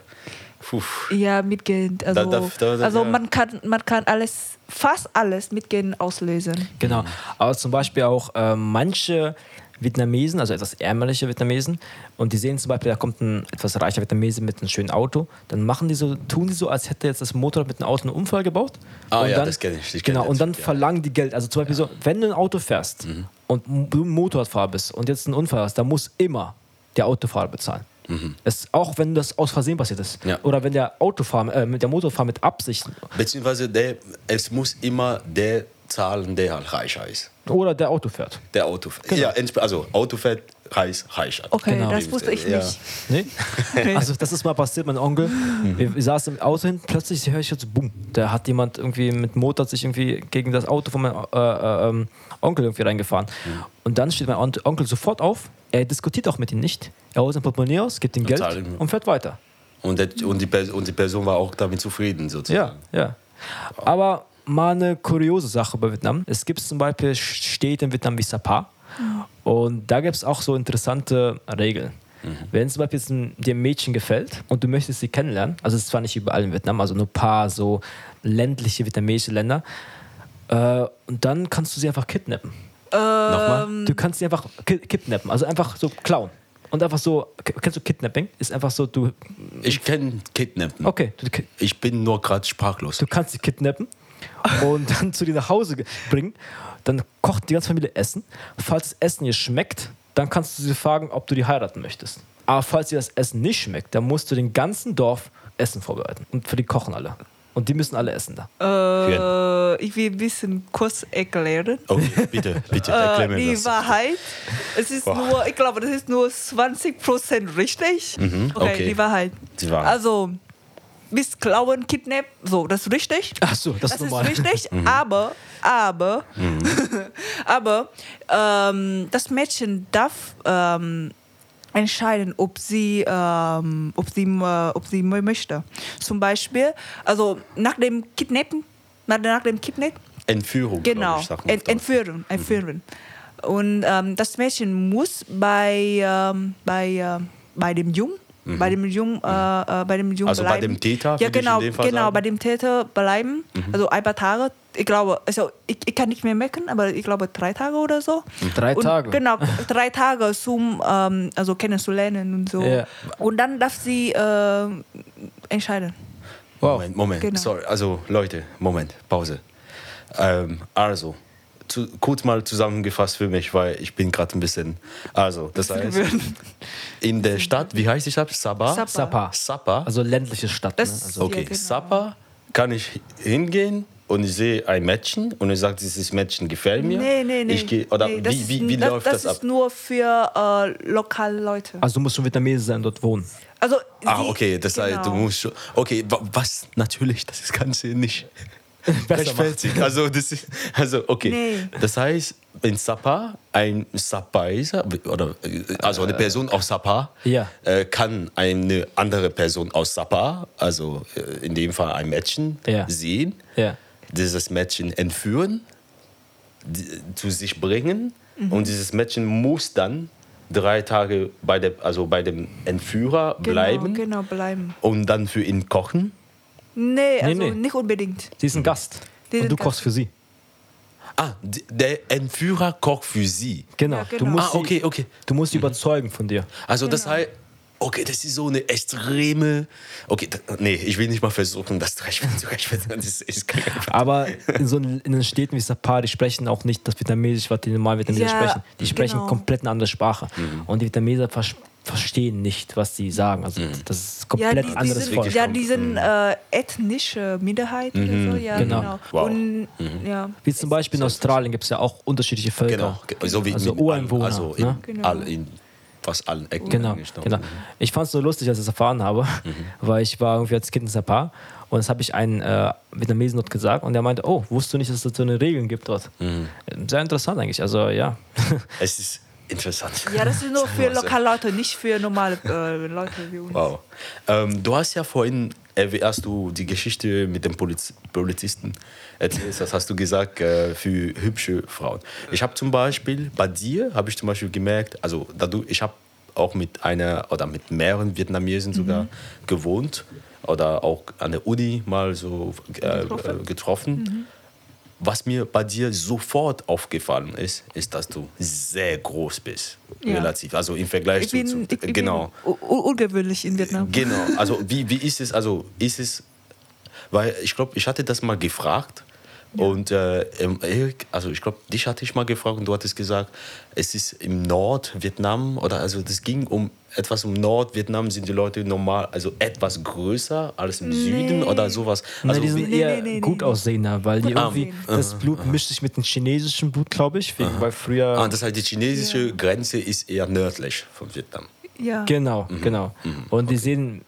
Ja, mit Geld. Also, Da- da- da- da- also ja. man, kann, man kann alles, fast alles mit Geld auslösen. Genau. Aber zum Beispiel auch äh, manche Vietnamesen, also etwas ärmliche Vietnamesen, und die sehen zum Beispiel, da kommt ein etwas reicher Vietnamese mit einem schönen Auto, dann machen die so, tun die so, als hätte jetzt das Motorrad mit einem Auto einen Unfall gebaut. Ah, und ja, dann, das kenn ich, ich kenn genau, und dann Typ, ja. verlangen die Geld. Also zum Beispiel so, wenn du ein Auto fährst und du ein Motorradfahrer bist und jetzt einen Unfall hast, dann muss immer der Autofahrer bezahlen. Es, auch wenn das aus Versehen passiert ist. Ja. Oder wenn der Autofahrer, äh, mit der Motorfahrer mit Absicht Beziehungsweise der, es muss immer der zahlen, der halt reicher ist. oder der Auto fährt. Der Auto. Genau. Ja, also Auto fährt reich, reicher. Okay, Genau. das wusste ich Ja. nicht. Nee? Also das ist mal passiert, mein Onkel. Wir, wir saßen im Auto hin, plötzlich höre ich jetzt Bumm. Da hat jemand irgendwie mit Motor sich irgendwie gegen das Auto von meinem äh, äh, ähm, Onkel irgendwie reingefahren. Und dann steht mein On- Onkel sofort auf. Er diskutiert auch mit ihm nicht. Er holt sein Portemonnaie aus, gibt ihm Geld ihm. und fährt weiter. Und, der, und, die, und die Person war auch damit zufrieden, Ja, sozusagen. ja. Aber mal eine kuriose Sache bei Vietnam. Es gibt zum Beispiel Städte in Vietnam wie Sapa. Und da gibt es auch so interessante Regeln. Wenn zum Beispiel ein, dir ein Mädchen gefällt und du möchtest sie kennenlernen, also es ist zwar nicht überall in Vietnam, also nur ein paar so ländliche vietnamesische Länder, äh, und dann kannst du sie einfach kidnappen. Nochmal? Du kannst sie einfach ki kidnappen, also einfach so klauen. Und einfach so, kennst du Kidnapping? Ist einfach so, du, Ich kenne Kidnappen. okay, Ich bin nur gerade sprachlos. Du kannst sie kidnappen und dann zu dir nach Hause ge- bringen. Dann kocht die ganze Familie Essen. Falls das Essen ihr schmeckt, dann kannst du sie fragen, ob du die heiraten möchtest. Aber falls dir das Essen nicht schmeckt, dann musst du den ganzen Dorf Essen vorbereiten. Und für die kochen alle. Und die müssen alle essen da. Äh, ich will ein bisschen kurz erklären. Okay, bitte, bitte, erklär Äh, mir die das. Wahrheit, es ist Boah. nur, ich glaube, das ist nur 20% richtig. Mhm, okay. die Wahrheit. Die Wahrheit. Also, bis klauen, kidnap. So, das ist richtig. Ach so, das, Das ist ist normal. richtig, aber, aber, aber ähm, das Mädchen darf ähm, entscheiden, ob sie, ähm, ob sie, äh, ob sie möchte. Zum Beispiel, also nach dem Kidnappen, nach, dem Kidnappen, Entführung. Genau, ich, Ent, entführen, entführen. Und ähm, das Mädchen muss bei, ähm, bei, äh, bei dem Jungen, bei dem Jungen, äh, äh, bei dem Jungen Mhm. Also bei bleiben. dem Täter, Ja, genau, in dem Fall genau, sagen? Mhm. bei dem Täter bleiben. Also ein paar Tage. Ich glaube, also ich, ich kann nicht mehr merken, aber ich glaube drei Tage oder so. Drei und, Tage? Genau, drei Tage zum ähm, also kennenzulernen und so. Ja. Und dann darf sie äh, entscheiden. Wow. Moment, Moment, Genau. sorry. Also Leute, Moment, Pause. Ähm, also, zu, kurz mal zusammengefasst für mich, weil ich bin gerade ein bisschen. Also, das heißt, in der Stadt, wie heißt die Stadt? Sabah? Sapa. Sapa. Sapa. Also ländliche Stadt. Das- ne? also, okay, genau. Sapa kann ich hingehen und ich sehe ein Mädchen und ich sage, dieses Mädchen gefällt mir. Nee, nee, nee. Ich gehe, oder nee, das wie, ist- wie, wie das, läuft das das, ab? ist nur für äh, lokale Leute. also du musst schon Vietnamese sein, dort wohnen. Also Ah, okay, das heißt, du genau. musst schon. Okay, wa- was natürlich, das ist Ganze nicht rechtfertigt. Also, das ist, also, okay. Nee. Das heißt, in Sapa, ein Sapaiser, oder äh, also eine Person aus Sapa, Ja. äh, kann eine andere Person aus Sapa, also äh, in dem Fall ein Mädchen, Ja. sehen, Ja. dieses Mädchen entführen, die, zu sich bringen Mhm. und dieses Mädchen muss dann drei Tage bei, der, also bei dem Entführer genau, bleiben Genau, bleiben. und dann für ihn kochen. Nee, also nee. nicht unbedingt. Sie ist ein Gast. Die und du Gast. kochst für sie. Ah, der Entführer kocht für sie. Genau. Ja, Du genau. musst Ah, sie- okay, okay. Du musst sie überzeugen von dir. Also das Genau. heißt, okay, das ist so eine extreme. Okay, da, nee, ich will nicht mal versuchen, das zu rechtfertigen. Das ist, kein Aber in so in den Städten wie Sapa, die sprechen auch nicht das Vietnamesisch, was die normal Vietnameser Ja, sprechen. Die sprechen genau. komplett eine andere Sprache. Mhm. Und die Vietnameser vers verstehen nicht, was sie sagen. Also Mhm. das ist Ja, komplett die, die anderes sind, Volk. ja, die sind äh, ethnische Minderheit oder so. Ja, Genau. genau. Wow. Und, ja. Wie zum Beispiel in Australien gibt es ja auch unterschiedliche Völker. Genau, ge- so wie Also Ureinwohner, Also in, ne? Genau. in fast allen Ecken. Genau, genau. Ich fand es so lustig, als ich es erfahren habe, Mhm. weil ich war irgendwie als Kind in Sapa und das habe ich einen äh, Vietnamesen dort gesagt und der meinte, oh, wusstest du nicht, dass es so eine Regeln gibt dort? Mhm. Sehr interessant eigentlich, also ja. Es ist interessant. ja, das ist nur für Also- lokale Leute, nicht für normale äh, Leute wie uns. Wow. Ähm, du hast ja vorhin, erwäh- als du die Geschichte mit dem Poliz Polizisten erzählst, das hast du gesagt, äh, für hübsche Frauen. Ich habe zum Beispiel, bei dir habe ich zum Beispiel gemerkt, also da du, ich habe auch mit einer oder mit mehreren Vietnamesen sogar gewohnt oder auch an der Uni mal so äh, getroffen. Äh, getroffen. Was mir bei dir sofort aufgefallen ist, ist, dass du sehr groß bist. Ja. Relativ. Also im Vergleich Ich bin, zu, ich, zu ich genau. bin ungewöhnlich in Vietnam. Genau, also wie, wie ist es, also ist es, weil ich glaube, ich hatte das mal gefragt und äh, Erik, also ich glaube, dich hatte ich mal gefragt und du hattest gesagt, es ist im Nordvietnam oder also das ging um etwas im Nordvietnam sind die Leute normal, also etwas größer als im Süden oder sowas. Also, Also die sind nee, eher nee, nee, gut nee. aussehender, weil die irgendwie, aussehen. das Blut mischt sich mit dem chinesischen Blut, glaube ich, wegen, weil früher... ah, das heißt, die chinesische Grenze ist eher nördlich von Vietnam. Ja. genau, Mhm. genau. Und die sehen,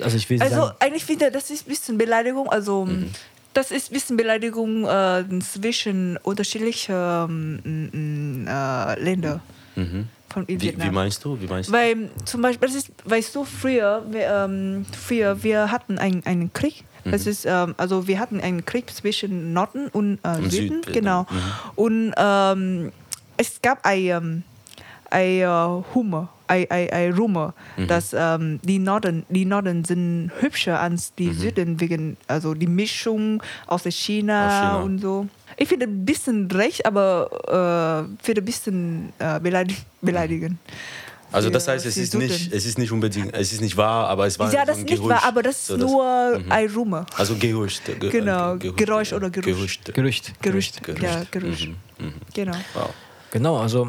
also ich will Also sagen, eigentlich finde ich, das ist ein bisschen Beleidigung. Also Mhm. Das ist ein bisschen Beleidigung äh, zwischen unterschiedlichen äh, Ländern von in Mhm. Wie, Vietnam. wie meinst du? Wie meinst du? Weil zum Beispiel, das ist, weißt du, früher, wir, ähm, früher, wir hatten einen, einen Krieg. Das ist, ähm, also wir hatten einen Krieg zwischen Norden und äh, Und Süden, genau. Und ähm, es gab ein, ähm, ein äh, Humor, ein, ein, ein Rumor, dass ähm, die Norden, die Norden sind hübscher als die Süden wegen, also die Mischung aus der China, Aus China. und so. Ich finde ein bisschen recht, aber äh, finde ein bisschen äh, beleidig beleidigen. Also das heißt, es ist nicht, es ist nicht unbedingt, es ist nicht wahr, aber es war Ja, so das ein ist nicht Gerücht, wahr, aber das ist so nur ein Rumor. Also Gerücht. Ge Genau, Gerücht, Geräusch oder Gerücht. Gerücht. Gerücht. Gerücht. Ja, Gerücht. Mhm. Genau. Wow. Genau, also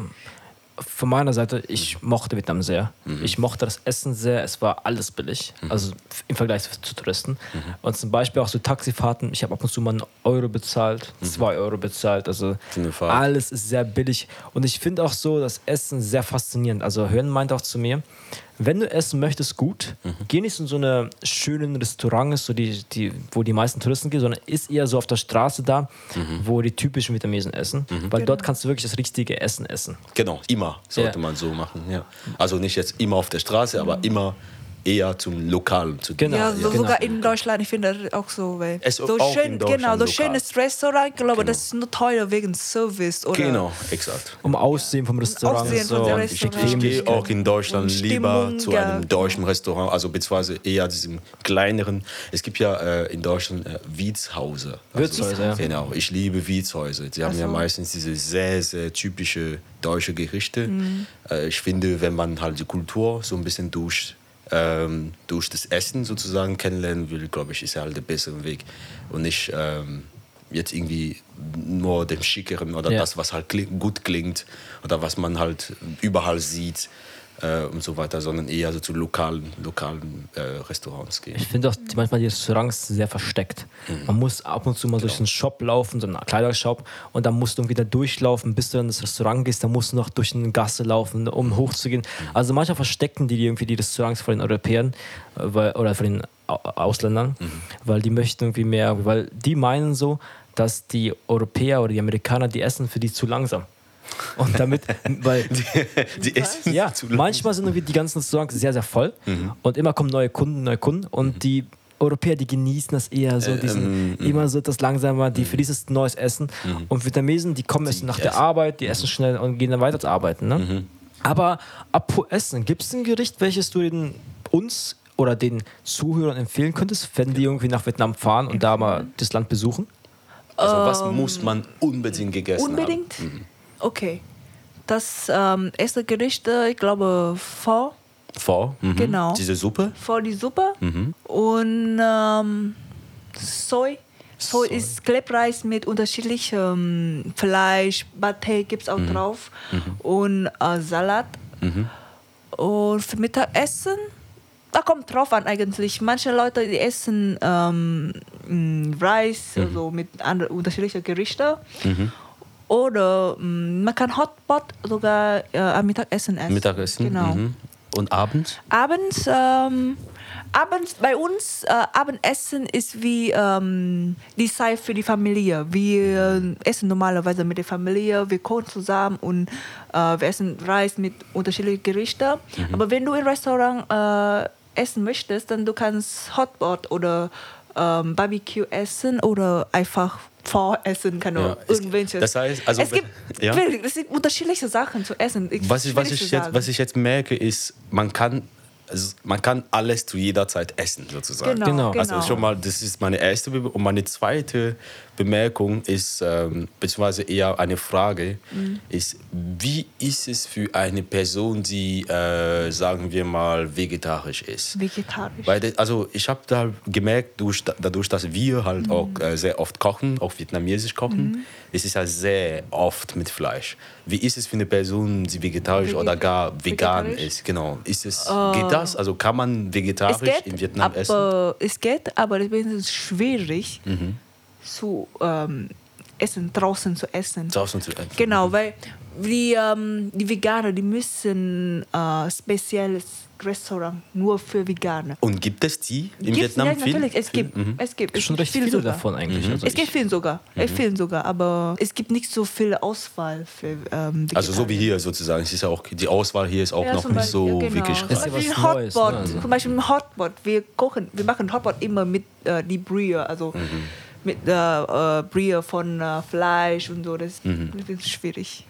von meiner Seite, ich mochte Vietnam sehr. Ich mochte das Essen sehr. Es war alles billig, also f- im Vergleich zu, Touristen. Und zum Beispiel auch so Taxifahrten. Ich habe ab und zu mal einen Euro bezahlt, zwei Euro bezahlt. Also alles ist sehr billig. Und ich finde auch so das Essen sehr faszinierend. Also Hören meint auch zu mir, wenn du essen möchtest, gut, Mhm. geh nicht in so eine schönen Restaurants, so die, die, wo die meisten Touristen gehen, sondern ist eher so auf der Straße da, Mhm. wo die typischen Vietnamesen essen. Weil dort kannst du wirklich das richtige Essen essen. Genau, immer sollte Ja. man so machen. Ja. Also nicht jetzt immer auf der Straße, aber immer eher zum Lokalen zu gehen. Genau, Ja, ja, so genau. sogar in Deutschland, ich finde das auch so. Weil Es so auch schön, genau, so schönes Restaurant, ich glaube, Genau. das ist nur teuer wegen Service oder Genau, exakt. Um Aussehen vom Restaurant. Aussehen so. von der und Ich, Restaurant. ich gehe auch in Deutschland lieber zu ja, einem deutschen Restaurant, also beziehungsweise eher diesem kleineren. Es gibt ja äh, in Deutschland äh, Wirtshäuser. Wirtshäuser, ja. Genau, ich liebe Wirtshäuser. Die haben ja so. meistens diese sehr, sehr typische deutsche Gerichte. Äh, ich finde, wenn man halt die Kultur so ein bisschen durch, ähm, durch das Essen sozusagen kennenlernen will, glaube ich, ist halt der bessere Weg. Und nicht ähm, jetzt irgendwie nur dem Schickeren oder Ja. das, was halt kling gut klingt oder was man halt überall sieht äh, und so weiter, sondern eher so zu lokalen, lokalen äh, Restaurants gehen. Ich finde auch die, manchmal die Restaurants sehr versteckt. Mhm. Man muss ab und zu mal durch Genau. einen Shop laufen, so einen Kleidershop, und dann musst du wieder durchlaufen, bis du in das Restaurant gehst. Dann musst du noch durch eine Gasse laufen, um hochzugehen. Mhm. Also manchmal verstecken die irgendwie die Restaurants vor den Europäern äh, weil, oder vor den Au- Ausländern, Mhm. weil die möchten irgendwie mehr, weil die meinen so, dass die Europäer oder die Amerikaner, die essen für die zu langsam. Und damit, weil Die essen ja, zu lang. manchmal sind irgendwie die ganzen Restaurants sehr, sehr voll Mhm. und immer kommen neue Kunden, neue Kunden und die Europäer, die genießen das eher so, die sind ähm, immer so etwas langsamer, die für dieses neues Essen und Vietnamesen, die kommen erst nach der essen. Arbeit, die essen schnell und gehen dann weiter zu arbeiten. Ne? Aber apropos Essen, gibt es ein Gericht, welches du den, uns oder den Zuhörern empfehlen könntest, wenn die irgendwie nach Vietnam fahren und da mal das Land besuchen? Also was muss man unbedingt gegessen unbedingt. haben? Okay. Das ähm, erste Gericht, ich glaube, Pho. Vor? Mhm. Genau. Diese Suppe? Pho die Suppe. Und ähm, Soy. Soy ist Klebreis mit unterschiedlichem Fleisch, Pate gibt es auch drauf und äh, Salat. Und für Mittagessen, da kommt drauf an eigentlich. Manche Leute, die essen ähm, Reis, also mit unterschiedlichen Gerichten. Oder mh, man kann Hotpot sogar äh, am Mittagessen essen. Mittagessen? Genau. Mhm. Und abends? Abends, ähm, abends bei uns, äh, Abendessen ist wie ähm, die Zeit für die Familie. Wir essen normalerweise mit der Familie, wir kochen zusammen und äh, wir essen Reis mit unterschiedlichen Gerichten. Aber wenn du im Restaurant äh, essen möchtest, dann du kannst Hotpot oder ähm, Barbecue essen oder einfach Pho-Essen, keine Ja, Ahnung, es- irgendwelches. das heißt, also es gibt ja. es sind unterschiedliche Sachen zu essen. Ich- Was ich, was, ich jetzt, was ich jetzt merke, ist, man kann, also man kann alles zu jeder Zeit essen, sozusagen. Genau, Genau. genau. Also schon mal, das ist meine erste Be und meine zweite Bemerkung ist, ähm, beziehungsweise eher eine Frage, Mhm. ist, wie ist es für eine Person, die, äh, sagen wir mal, vegetarisch ist? Vegetarisch. Weil das, also ich habe da gemerkt, durch, dadurch, dass wir halt auch äh, sehr oft kochen, auch vietnamesisch kochen, es ist ja sehr oft mit Fleisch. Wie ist es für eine Person, die vegetarisch Veget- oder gar vegan ist? Genau. Ist es, geht das? Also kann man vegetarisch geht, in Vietnam essen? aber, Es geht, aber es ist schwierig zu ähm, essen, draußen zu essen. Draußen zu essen. Genau, weil die, ähm, die Veganer, die müssen äh, spezielles Restaurant nur für Veganer. Und gibt es die in Gibt's? Vietnam ja, viel? natürlich, es gibt, Mhm. es gibt. Es Schon recht viel viele sogar. davon eigentlich. Also Es gibt ich- viel sogar, es viel sogar, aber es gibt nicht so viel Auswahl für ähm, Also so wie hier sozusagen. Es ist ja auch, die Auswahl hier ist auch noch zum nicht so ja, genau. wirklich Zum ja reich. was Beispiel Hotpot. ne? Also- Zum Beispiel Hotpot. Wir kochen, wir machen Hotpot immer mit äh, die Brühe, also Mhm. Mit äh, äh, Brühe von äh, Fleisch und so. Das, Mhm. ist schwierig.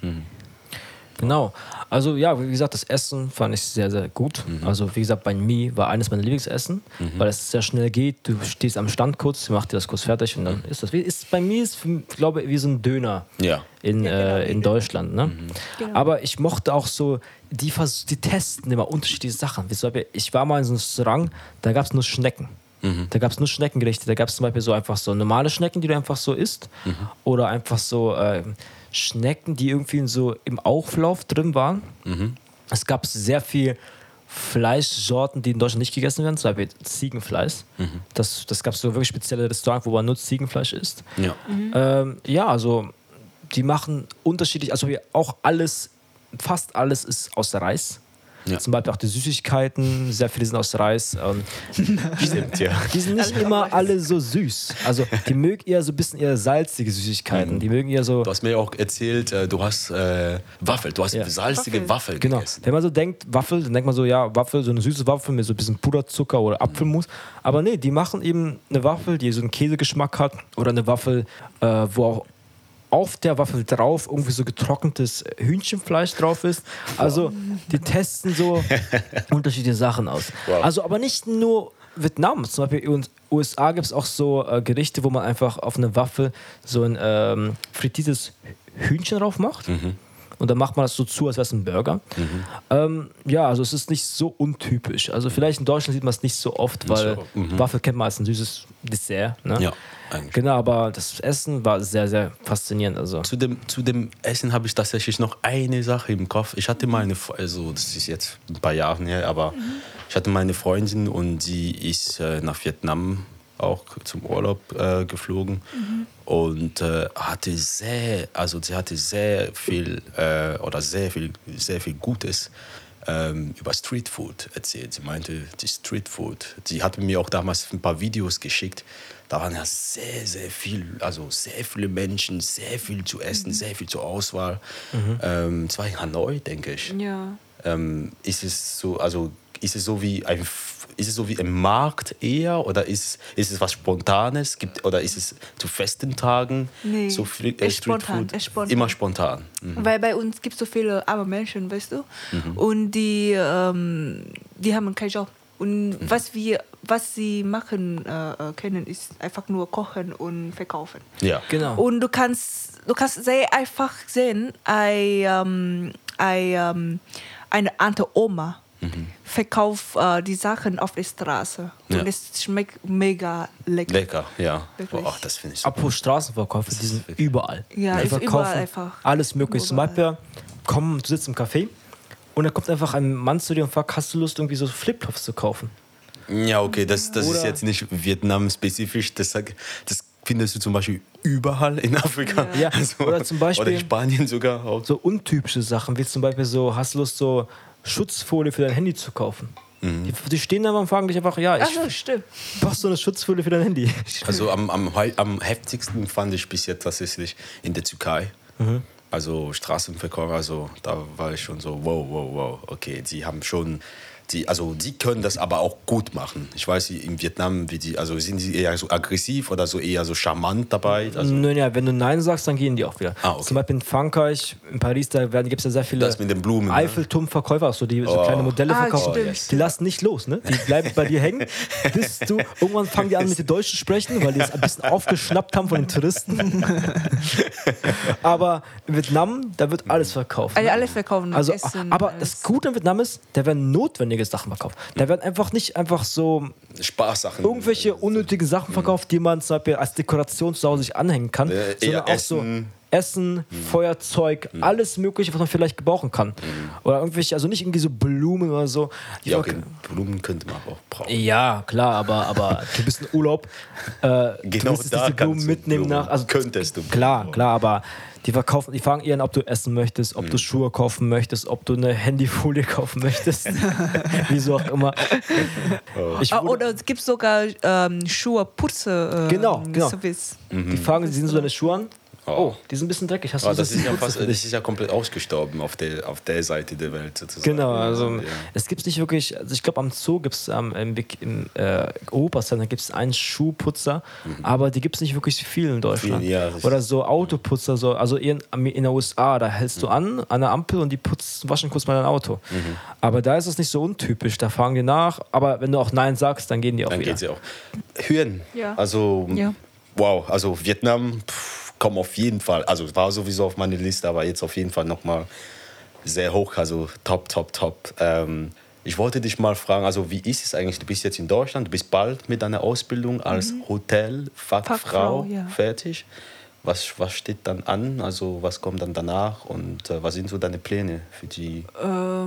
Genau. Also ja, wie gesagt, das Essen fand ich sehr, sehr gut. Mhm. Also wie gesagt, bei Mi war eines meiner Lieblingsessen, weil es sehr schnell geht. Du stehst am Stand kurz, macht dir das kurz fertig und dann ist das. Wie, ist, bei mir ist, glaube ich, wie so ein Döner Ja. in, Ja, genau, äh, in Deutschland. Ne? Genau. Aber ich mochte auch so, die, vers- die testen immer unterschiedliche Sachen. Ich war mal in so einem Restaurant, da gab es nur Schnecken. Da gab es nur Schneckengerichte. Da gab es zum Beispiel so einfach so normale Schnecken, die du einfach so isst. Oder einfach so äh, Schnecken, die irgendwie so im Auflauf drin waren. Es gab sehr viel Fleischsorten, die in Deutschland nicht gegessen werden, zum Beispiel Ziegenfleisch. Das, das gab es so wirklich spezielle Restaurants, wo man nur Ziegenfleisch isst. Ja. Ähm, ja, also die machen unterschiedlich, also wir auch alles, fast alles ist aus Reis. Ja. Zum Beispiel auch die Süßigkeiten, sehr viele sind aus Reis. Ähm, Stimmt, ja. die sind nicht immer alle so süß. Also die mögen eher so ein bisschen eher salzige Süßigkeiten. Die mögen eher so. Du hast mir auch erzählt, äh, du hast äh, Waffel, du hast Ja. eine salzige Waffel. Waffel, Genau. gegessen. Wenn man so denkt, Waffel, dann denkt man so, ja, Waffel, so eine süße Waffel mit so ein bisschen Puderzucker oder Apfelmus. Aber nee, die machen eben eine Waffel, die so einen Käsegeschmack hat. Oder eine Waffel, äh, wo auch auf der Waffel drauf irgendwie so getrocknetes Hühnchenfleisch drauf ist. Also die testen so unterschiedliche Sachen aus. Wow. Also aber nicht nur Vietnam, zum Beispiel in den USA gibt es auch so äh, Gerichte, wo man einfach auf eine Waffel so ein ähm, frittiertes Hühnchen drauf macht. Und dann macht man das so zu, als wäre es ein Burger. Ähm, ja, also es ist nicht so untypisch. Also vielleicht in Deutschland sieht man es nicht so oft, weil so, mhm. Waffel kennt man als ein süßes Dessert. Ne? Ja, eigentlich. Genau, aber das Essen war sehr, sehr faszinierend. Also. Zu dem, zu dem Essen habe ich tatsächlich noch eine Sache im Kopf. Ich hatte mal eine, also das ist jetzt ein paar Jahre her, aber ich hatte meine Freundin und sie ist äh, nach Vietnam auch zum Urlaub äh, geflogen und äh, hatte sehr, also sie hatte sehr viel äh, oder sehr viel, sehr viel Gutes ähm, über Streetfood erzählt. Sie meinte, die Streetfood. Sie hatte mir auch damals ein paar Videos geschickt. Da waren ja sehr, sehr viel, also sehr viele Menschen, sehr viel zu essen, sehr viel zur Auswahl. Ähm, es war in Hanoi, denke ich. Ja. Ähm, ist es so, also ist es so wie ein, ist es so wie ein Markt eher oder ist, ist es was Spontanes? Gibt, oder ist es zu festen Tagen Nee, so viel, echt spontan, spontan. Immer spontan. Mhm. Weil bei uns gibt es so viele arme Menschen, weißt du? Mhm. Und die, ähm, die haben keinen Job. Und Mhm. was, wir, was sie machen äh, äh, können, ist einfach nur kochen und verkaufen. Ja. Genau. Und du kannst, du kannst sehr einfach sehen, ein, ähm, ein, ähm, eine alte Oma verkauft äh, die Sachen auf der Straße. Ja. Und es schmeckt mega lecker. Lecker, ja. Wirklich. Boah, das finde ich super. Apropos Straßenverkäufe, die sind überall. Ja, die verkaufen überall einfach. alles mögliche. Zum. Beispiel, komm, du sitzt im Café und da kommt einfach ein Mann zu dir und fragt, hast du Lust, irgendwie so Flipflops zu kaufen? Ja, okay, das, das ist jetzt nicht Vietnam-spezifisch. Das, das findest du zum Beispiel überall in Afrika. Ja. Oder zum Beispiel- Oder in Spanien sogar auch. So untypische Sachen, wie zum Beispiel so, hast du Lust, so Schutzfolie für dein Handy zu kaufen? Mhm. Die, die stehen da und fragen dich einfach, ja, Ach ich so, stimmt. brauch so eine Schutzfolie für dein Handy. Also am, am, am heftigsten fand ich bis jetzt tatsächlich in der Türkei. Also Straßenverkäufer, also da war ich schon so, wow, wow, wow, okay, die haben schon, die, also die können das aber auch gut machen. Ich weiß, in Vietnam, wie die, also sind sie eher so aggressiv oder so eher so charmant dabei? Also, Naja, wenn du Nein sagst, dann gehen die auch wieder. Ah, okay. Zum Beispiel in Frankreich, in Paris, da gibt es ja sehr viele Das mit den Blumen, ne? Eiffelturmverkäufer, so, die so Oh. kleine Modelle Ah, verkaufen. stimmt. Die lassen nicht los, ne? Die bleiben bei dir hängen, bis du irgendwann fangen die an mit den Deutschen zu sprechen, weil die es ein bisschen aufgeschnappt haben von den Touristen. Aber in Vietnam, da wird alles verkauft. Also ne? alle verkaufen Also, Essen. aber alles. das Gute in Vietnam ist, da werden notwendige Sachen verkauft. Da werden einfach nicht einfach so Spaßsachen. irgendwelche unnötigen Sachen verkauft, die man zum Beispiel als Dekoration zu Hause sich anhängen kann, Äh, sondern eher auch so Essen. Essen, Feuerzeug, alles Mögliche, was man vielleicht gebrauchen kann. Oder irgendwelche, also nicht irgendwie so Blumen oder so. Die Ja, okay, Blumen könnte man auch brauchen. ja, klar, aber, aber du bist in Urlaub. Äh, du Genau jetzt da diese Blumen kannst du mitnehmen Blumen- nach. Also, könntest du Blumen Klar, brauchen. klar, aber die verkaufen, die fragen eher, an, ob du essen möchtest, ob du Schuhe kaufen möchtest, ob du eine Handyfolie kaufen möchtest. Wieso auch immer. Ich Ah, wurde- oder es gibt sogar ähm, Schuhe, Putze. Äh, Genau, genau. Service. Die fragen, sie sind so deine Schuhe an. Oh. Oh, die sind ein bisschen dreckig. Hast du Aber das das ist ja fast, das ist ja komplett ausgestorben auf der, auf der Seite der Welt sozusagen. Genau, also Ja. es gibt nicht wirklich, also ich glaube am Zoo gibt es ähm, im, im äh, Europacenter gibt es einen Schuhputzer, aber die gibt es nicht wirklich viel in Deutschland. Viel, ja, Oder so Autoputzer, so, also in, in der USA, da hältst Mhm. du an, an der Ampel und die putzen, waschen kurz mal dein Auto. Mhm. Aber da ist es nicht so untypisch, da fragen die nach, aber wenn du auch Nein sagst, dann gehen die auch Dann wieder. geht sie auch. Hören. Ja. Also, Ja. wow, also Vietnam pff, kommt auf jeden Fall, also war sowieso auf meiner Liste, aber jetzt auf jeden Fall nochmal sehr hoch, also top, top, top. Ähm, ich wollte dich mal fragen, also wie ist es eigentlich? Du bist jetzt in Deutschland, du bist bald mit deiner Ausbildung als Hotelfachfrau Fachfrau, ja. fertig. Was, was steht dann an? Also was kommt dann danach und äh, was sind so deine Pläne für die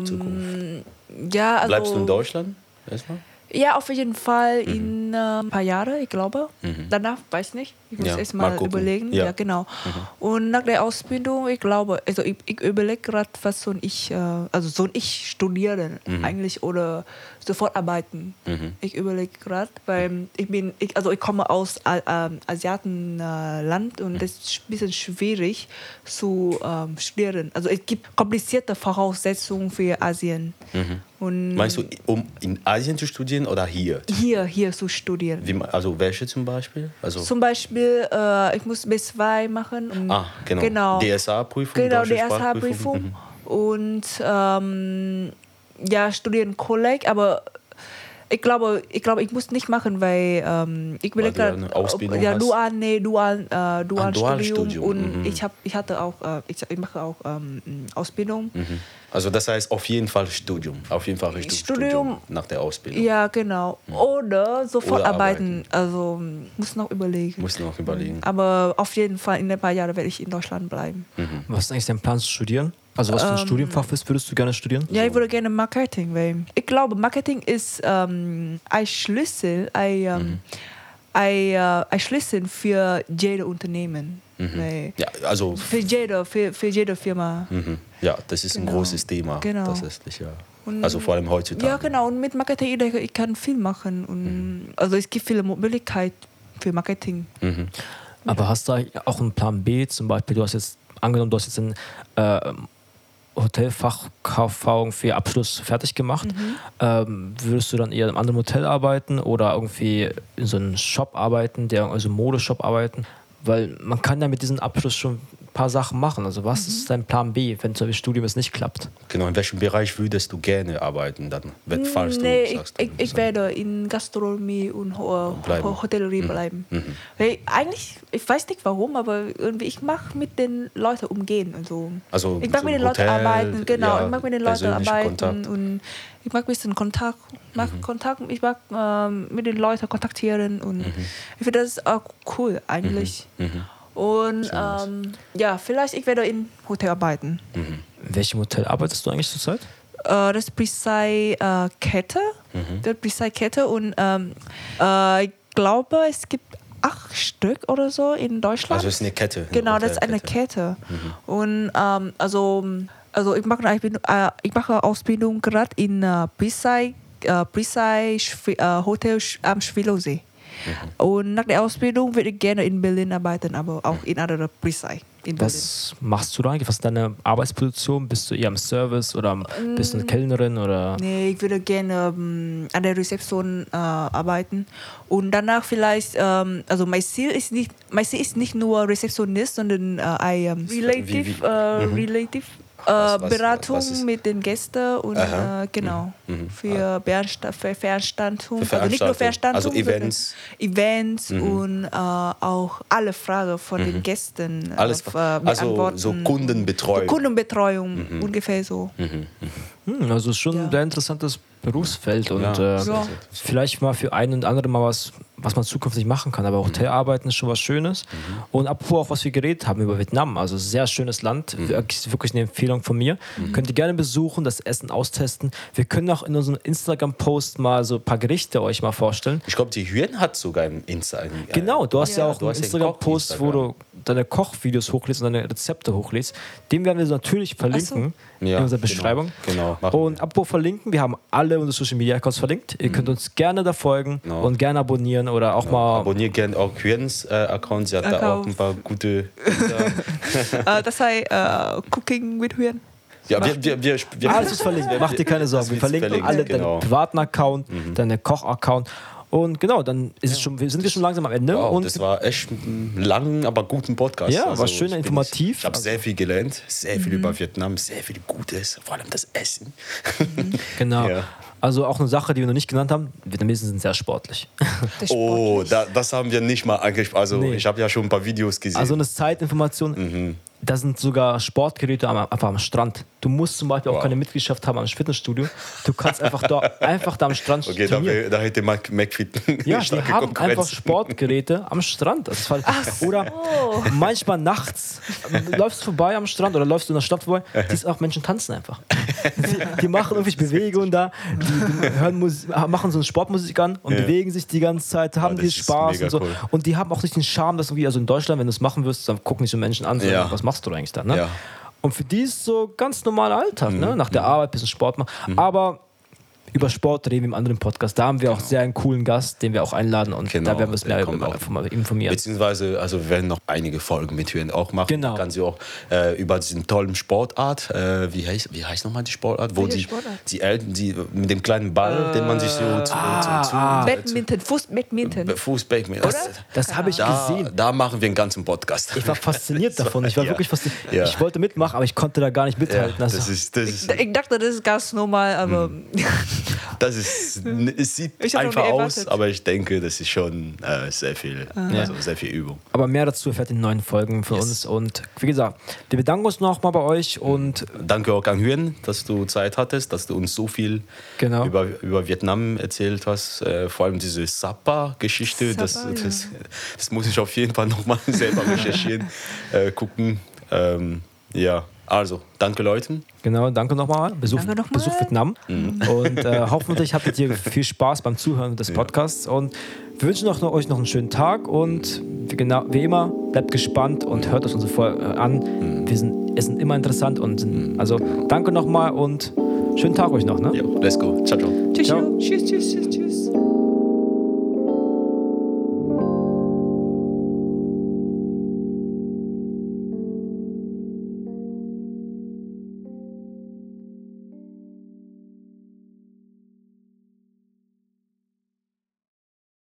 Zukunft? Ja, also, Bleibst du in Deutschland erstmal? Ja, auf jeden Fall. In in äh, ein paar Jahren, ich glaube. Danach weiß ich nicht. Ich muss Ja, erst mal mal, gucken. überlegen. Ja. Ja, genau. Und nach der Ausbildung, ich glaube, also ich, ich überlege gerade, was soll ich, äh, also soll ich studieren eigentlich oder sofort arbeiten. Ich überlege gerade, weil ich bin, ich, also ich komme aus äh, ähm, Asiatenland und das ist ein bisschen schwierig zu ähm, studieren. Also es gibt komplizierte Voraussetzungen für Asien. Und Meinst du, um in Asien zu studieren oder hier? hier, hier zu studieren. Wie, also welche zum Beispiel? Also, Zum Beispiel, äh, ich muss B2 machen. Und ah, genau. genau. DSA-Prüfung? Genau, DSA-Prüfung. Mhm. Und ähm, ja, studieren Kolleg, aber ich glaube, ich glaube, ich muss nicht machen, weil ähm, ich will du grad- eine Ausbildung ja, dual, nee, dual, äh, dual Studium Dualstudium, und mhm. ich habe, ich hatte auch, äh, ich, ich mache auch ähm, Ausbildung. Mhm. Also das heißt auf jeden Fall Studium. Auf jeden Fall Richtung Studium, Studium. nach der Ausbildung. Ja, genau. Oder sofort Oder arbeiten. Also muss noch überlegen. Muss noch überlegen. Aber auf jeden Fall in ein paar Jahren werde ich in Deutschland bleiben. Was ist eigentlich dein Plan zu studieren? Also was für ein Studienfach bist, würdest du gerne studieren? Ja, ich würde gerne Marketing, weil ich glaube, Marketing ist ähm, ein Schlüssel, ein, ähm, ein, äh, ein Schlüssel für jede Unternehmen. Weil Ja, also Für jede, für, für jede Firma. mhm. ja, das ist ein Genau. großes Thema Genau. tatsächlich. Ja. Und- also vor allem heutzutage. Ja, genau. Und mit Marketing, ich denke, ich kann viel machen. Und Also es gibt viele Möglichkeiten für Marketing. Mhm. Aber hast du auch einen Plan B? Zum Beispiel, du hast jetzt angenommen, du hast jetzt ein äh, Hotelfachkaufung für Abschluss fertig gemacht. Ähm, würdest du dann eher in einem anderen Hotel arbeiten oder irgendwie in so einem Shop arbeiten, der also Modeshop arbeiten? Weil man kann ja mit diesem Abschluss schon paar Sachen machen. Also was ist dein Plan B, wenn zum Beispiel Studium es nicht klappt? Genau, in welchem Bereich würdest du gerne arbeiten dann, wenn, falls nee, du sagst? ich, ich, ich werde in Gastronomie und Ho Bleiben. Ho Hotellerie bleiben. Weil eigentlich, ich weiß nicht warum, aber irgendwie ich mag mit den Leuten umgehen. Also, Also ich mag so mit den Leuten Hotel, arbeiten, genau. ja, ich mag mit den Leuten arbeiten Kontakt. und ich mag ein bisschen Kontakt, mag Mhm. Kontakt, ich mag ähm, mit den Leuten kontaktieren und Mhm. ich finde das auch cool eigentlich. Und ähm, ja, vielleicht ich werde in Hotel arbeiten. Mhm. In welchem Hotel arbeitest du eigentlich zurzeit? Äh, das Precise äh, Kette. Mhm. Das Precise Kette und ähm, äh, ich glaube, es gibt acht Stück oder so in Deutschland. Also es ist eine Kette. genau, das ist eine. Kette. Und ähm, also, also ich mache ich bin, äh, ich mache Ausbildung gerade in äh, Precise, äh, Precise Schwi- äh, Hotel am Schwilosee. Und nach der Ausbildung würde ich gerne in Berlin arbeiten, aber auch in anderen Precise in Berlin. Was machst du da eigentlich? Was ist deine Arbeitsposition? Bist du eher im Service oder bist du eine Kellnerin oder? Nee, ich würde gerne ähm, an der Rezeption äh, arbeiten und danach vielleicht, ähm, also mein Ziel ist nicht, mein Ziel ist nicht nur Rezeptionist, sondern äh, ein ähm, Relative, wie- äh, Relative äh, Was- was- Beratung was mit den Gästen und äh, genau Mhm. für, Beansta für Veranstaltungen, Für also nicht nur Veranstaltungen, also Events. Events und äh, auch alle Fragen von den Gästen Mhm. Alles, äh, also beantworten. so Kundenbetreuung. So Kundenbetreuung, ungefähr so. Hm, also ist schon Ja. ein sehr interessantes Berufsfeld und Ja. äh, Ja. vielleicht mal für einen und anderen mal was, was man zukünftig machen kann. Aber Hotelarbeiten ist schon was Schönes. Und apropos auch, was wir geredet haben über Vietnam, also sehr schönes Land, wirklich, wirklich eine Empfehlung von mir. Könnt ihr gerne besuchen, das Essen austesten. Wir können auch in unserem Instagram-Post mal so ein paar Gerichte euch mal vorstellen. Ich glaube, die Hüren hat sogar einen Insta. einen- Genau, du hast ja, Ja. auch Du einen Instagram-Post, wo du deine Kochvideos hochlädst und deine Rezepte hochlädst. Den werden wir so natürlich verlinken Ja, in unserer genau. Beschreibung. Genau, machen und apropos verlinken, wir haben alle unsere Social Media Accounts verlinkt. Ihr könnt uns gerne da folgen Genau. und gerne abonnieren oder auch mal. Abonniert gerne auch Hürens äh, Account. Sie hat da auch Account. ein paar gute. äh, das heißt äh, Cooking with Hüren. ja, wir, wir, wir, wir, Alles ist verlinkt. Mach dir keine Sorgen. Wir verlinken verlinkt, alle genau. deinen privaten Account, deinen Koch-Account. Und genau, dann ist es schon, wir sind wir schon langsam am Ende. Wow, und das war echt ein langen, aber guten Podcast. Ja, war schön ich informativ. Ich habe sehr viel gelernt, sehr viel Mhm. über Vietnam, sehr viel Gutes, vor allem das Essen. genau. Ja. Also auch eine Sache, die wir noch nicht genannt haben: Vietnamesen sind sehr sportlich. Der Oh, sportlich. da, das haben wir nicht mal angesprochen. Also, Nee. ich habe ja schon ein paar Videos gesehen. Also eine Zeitinformation. Mhm. Da sind sogar Sportgeräte am, einfach am Strand. Du musst zum Beispiel auch Wow. keine Mitgliedschaft haben am Fitnessstudio. Du kannst einfach da, einfach da am Strand Okay, da, trainieren. da hätte Mac- McFit Ja, die haben einfach Sportgeräte am Strand. Das war, oder manchmal nachts läufst du vorbei am Strand oder läufst du in der Stadt vorbei, siehst auch Menschen tanzen einfach. Die, die machen irgendwelche Bewegungen da, die, die hören Musik, machen so eine Sportmusik an und Ja. bewegen sich die ganze Zeit, haben das die ist Spaß und so. cool. Und die haben auch nicht den Charme, dass irgendwie, also in Deutschland, wenn du es machen wirst, dann gucken dich so Menschen an, so, Ja. was machst du eigentlich da? Ne? Ja. Mhm. Und für die ist so ganz normaler Alltag, ne? nach der Arbeit ein bisschen Sport machen. Aber über Sport reden wir im anderen Podcast. Da haben wir auch sehr einen coolen Gast, den wir auch einladen und Genau, da werden wir uns mehr über, auch. inform- informieren. Beziehungsweise, also wir werden noch einige Folgen mit Hüren auch machen. Genau. Kann sie auch äh, über diesen tollen Sportart, äh, wie heißt, wie heißt nochmal die Sportart? Wo die, Sportart? die Eltern, die mit dem kleinen Ball, den man sich so zu, ah, zu, zu, ah. Badminton, Fuß-Badminton. Fußback, Oder? Das habe ich da, gesehen. da machen wir einen ganzen Podcast. Ich war fasziniert davon. Ich war Ja. wirklich fasziniert. Ja. Ich wollte mitmachen, aber ich konnte da gar nicht ja, mithalten. Also, das ist, das ist, Ich dachte, das ist ganz normal, aber das ist, es sieht einfach aus, aber ich denke, das ist schon äh, sehr viel, also sehr viel Übung. aber mehr dazu erfährt in neuen Folgen für Yes. uns. Und wie gesagt, wir bedanken uns nochmal bei euch und Danke auch an Hüren, dass du Zeit hattest, dass du uns so viel Genau. über, über Vietnam erzählt hast. Äh, vor allem diese Sapa-Geschichte, das, Sapa, ja. das, das muss ich auf jeden Fall nochmal selber recherchieren, äh, gucken. Ähm, ja, also, danke Leuten. Genau, danke nochmal. Besuch, Danke nochmal. Besuch Vietnam. Mhm. Und äh, hoffentlich hattet ihr viel Spaß beim Zuhören des Podcasts. Und wir wünschen noch, euch noch einen schönen Tag. Und wie, genau, wie immer, bleibt gespannt und hört euch unsere Folge äh, an. Mhm. Wir sind, es sind immer interessant. Und sind, also danke nochmal und schönen Tag euch noch. Ne? Ja, let's go. Ciao, ciao. tschüss, Ciao. tschüss, tschüss, tschüss, tschüss.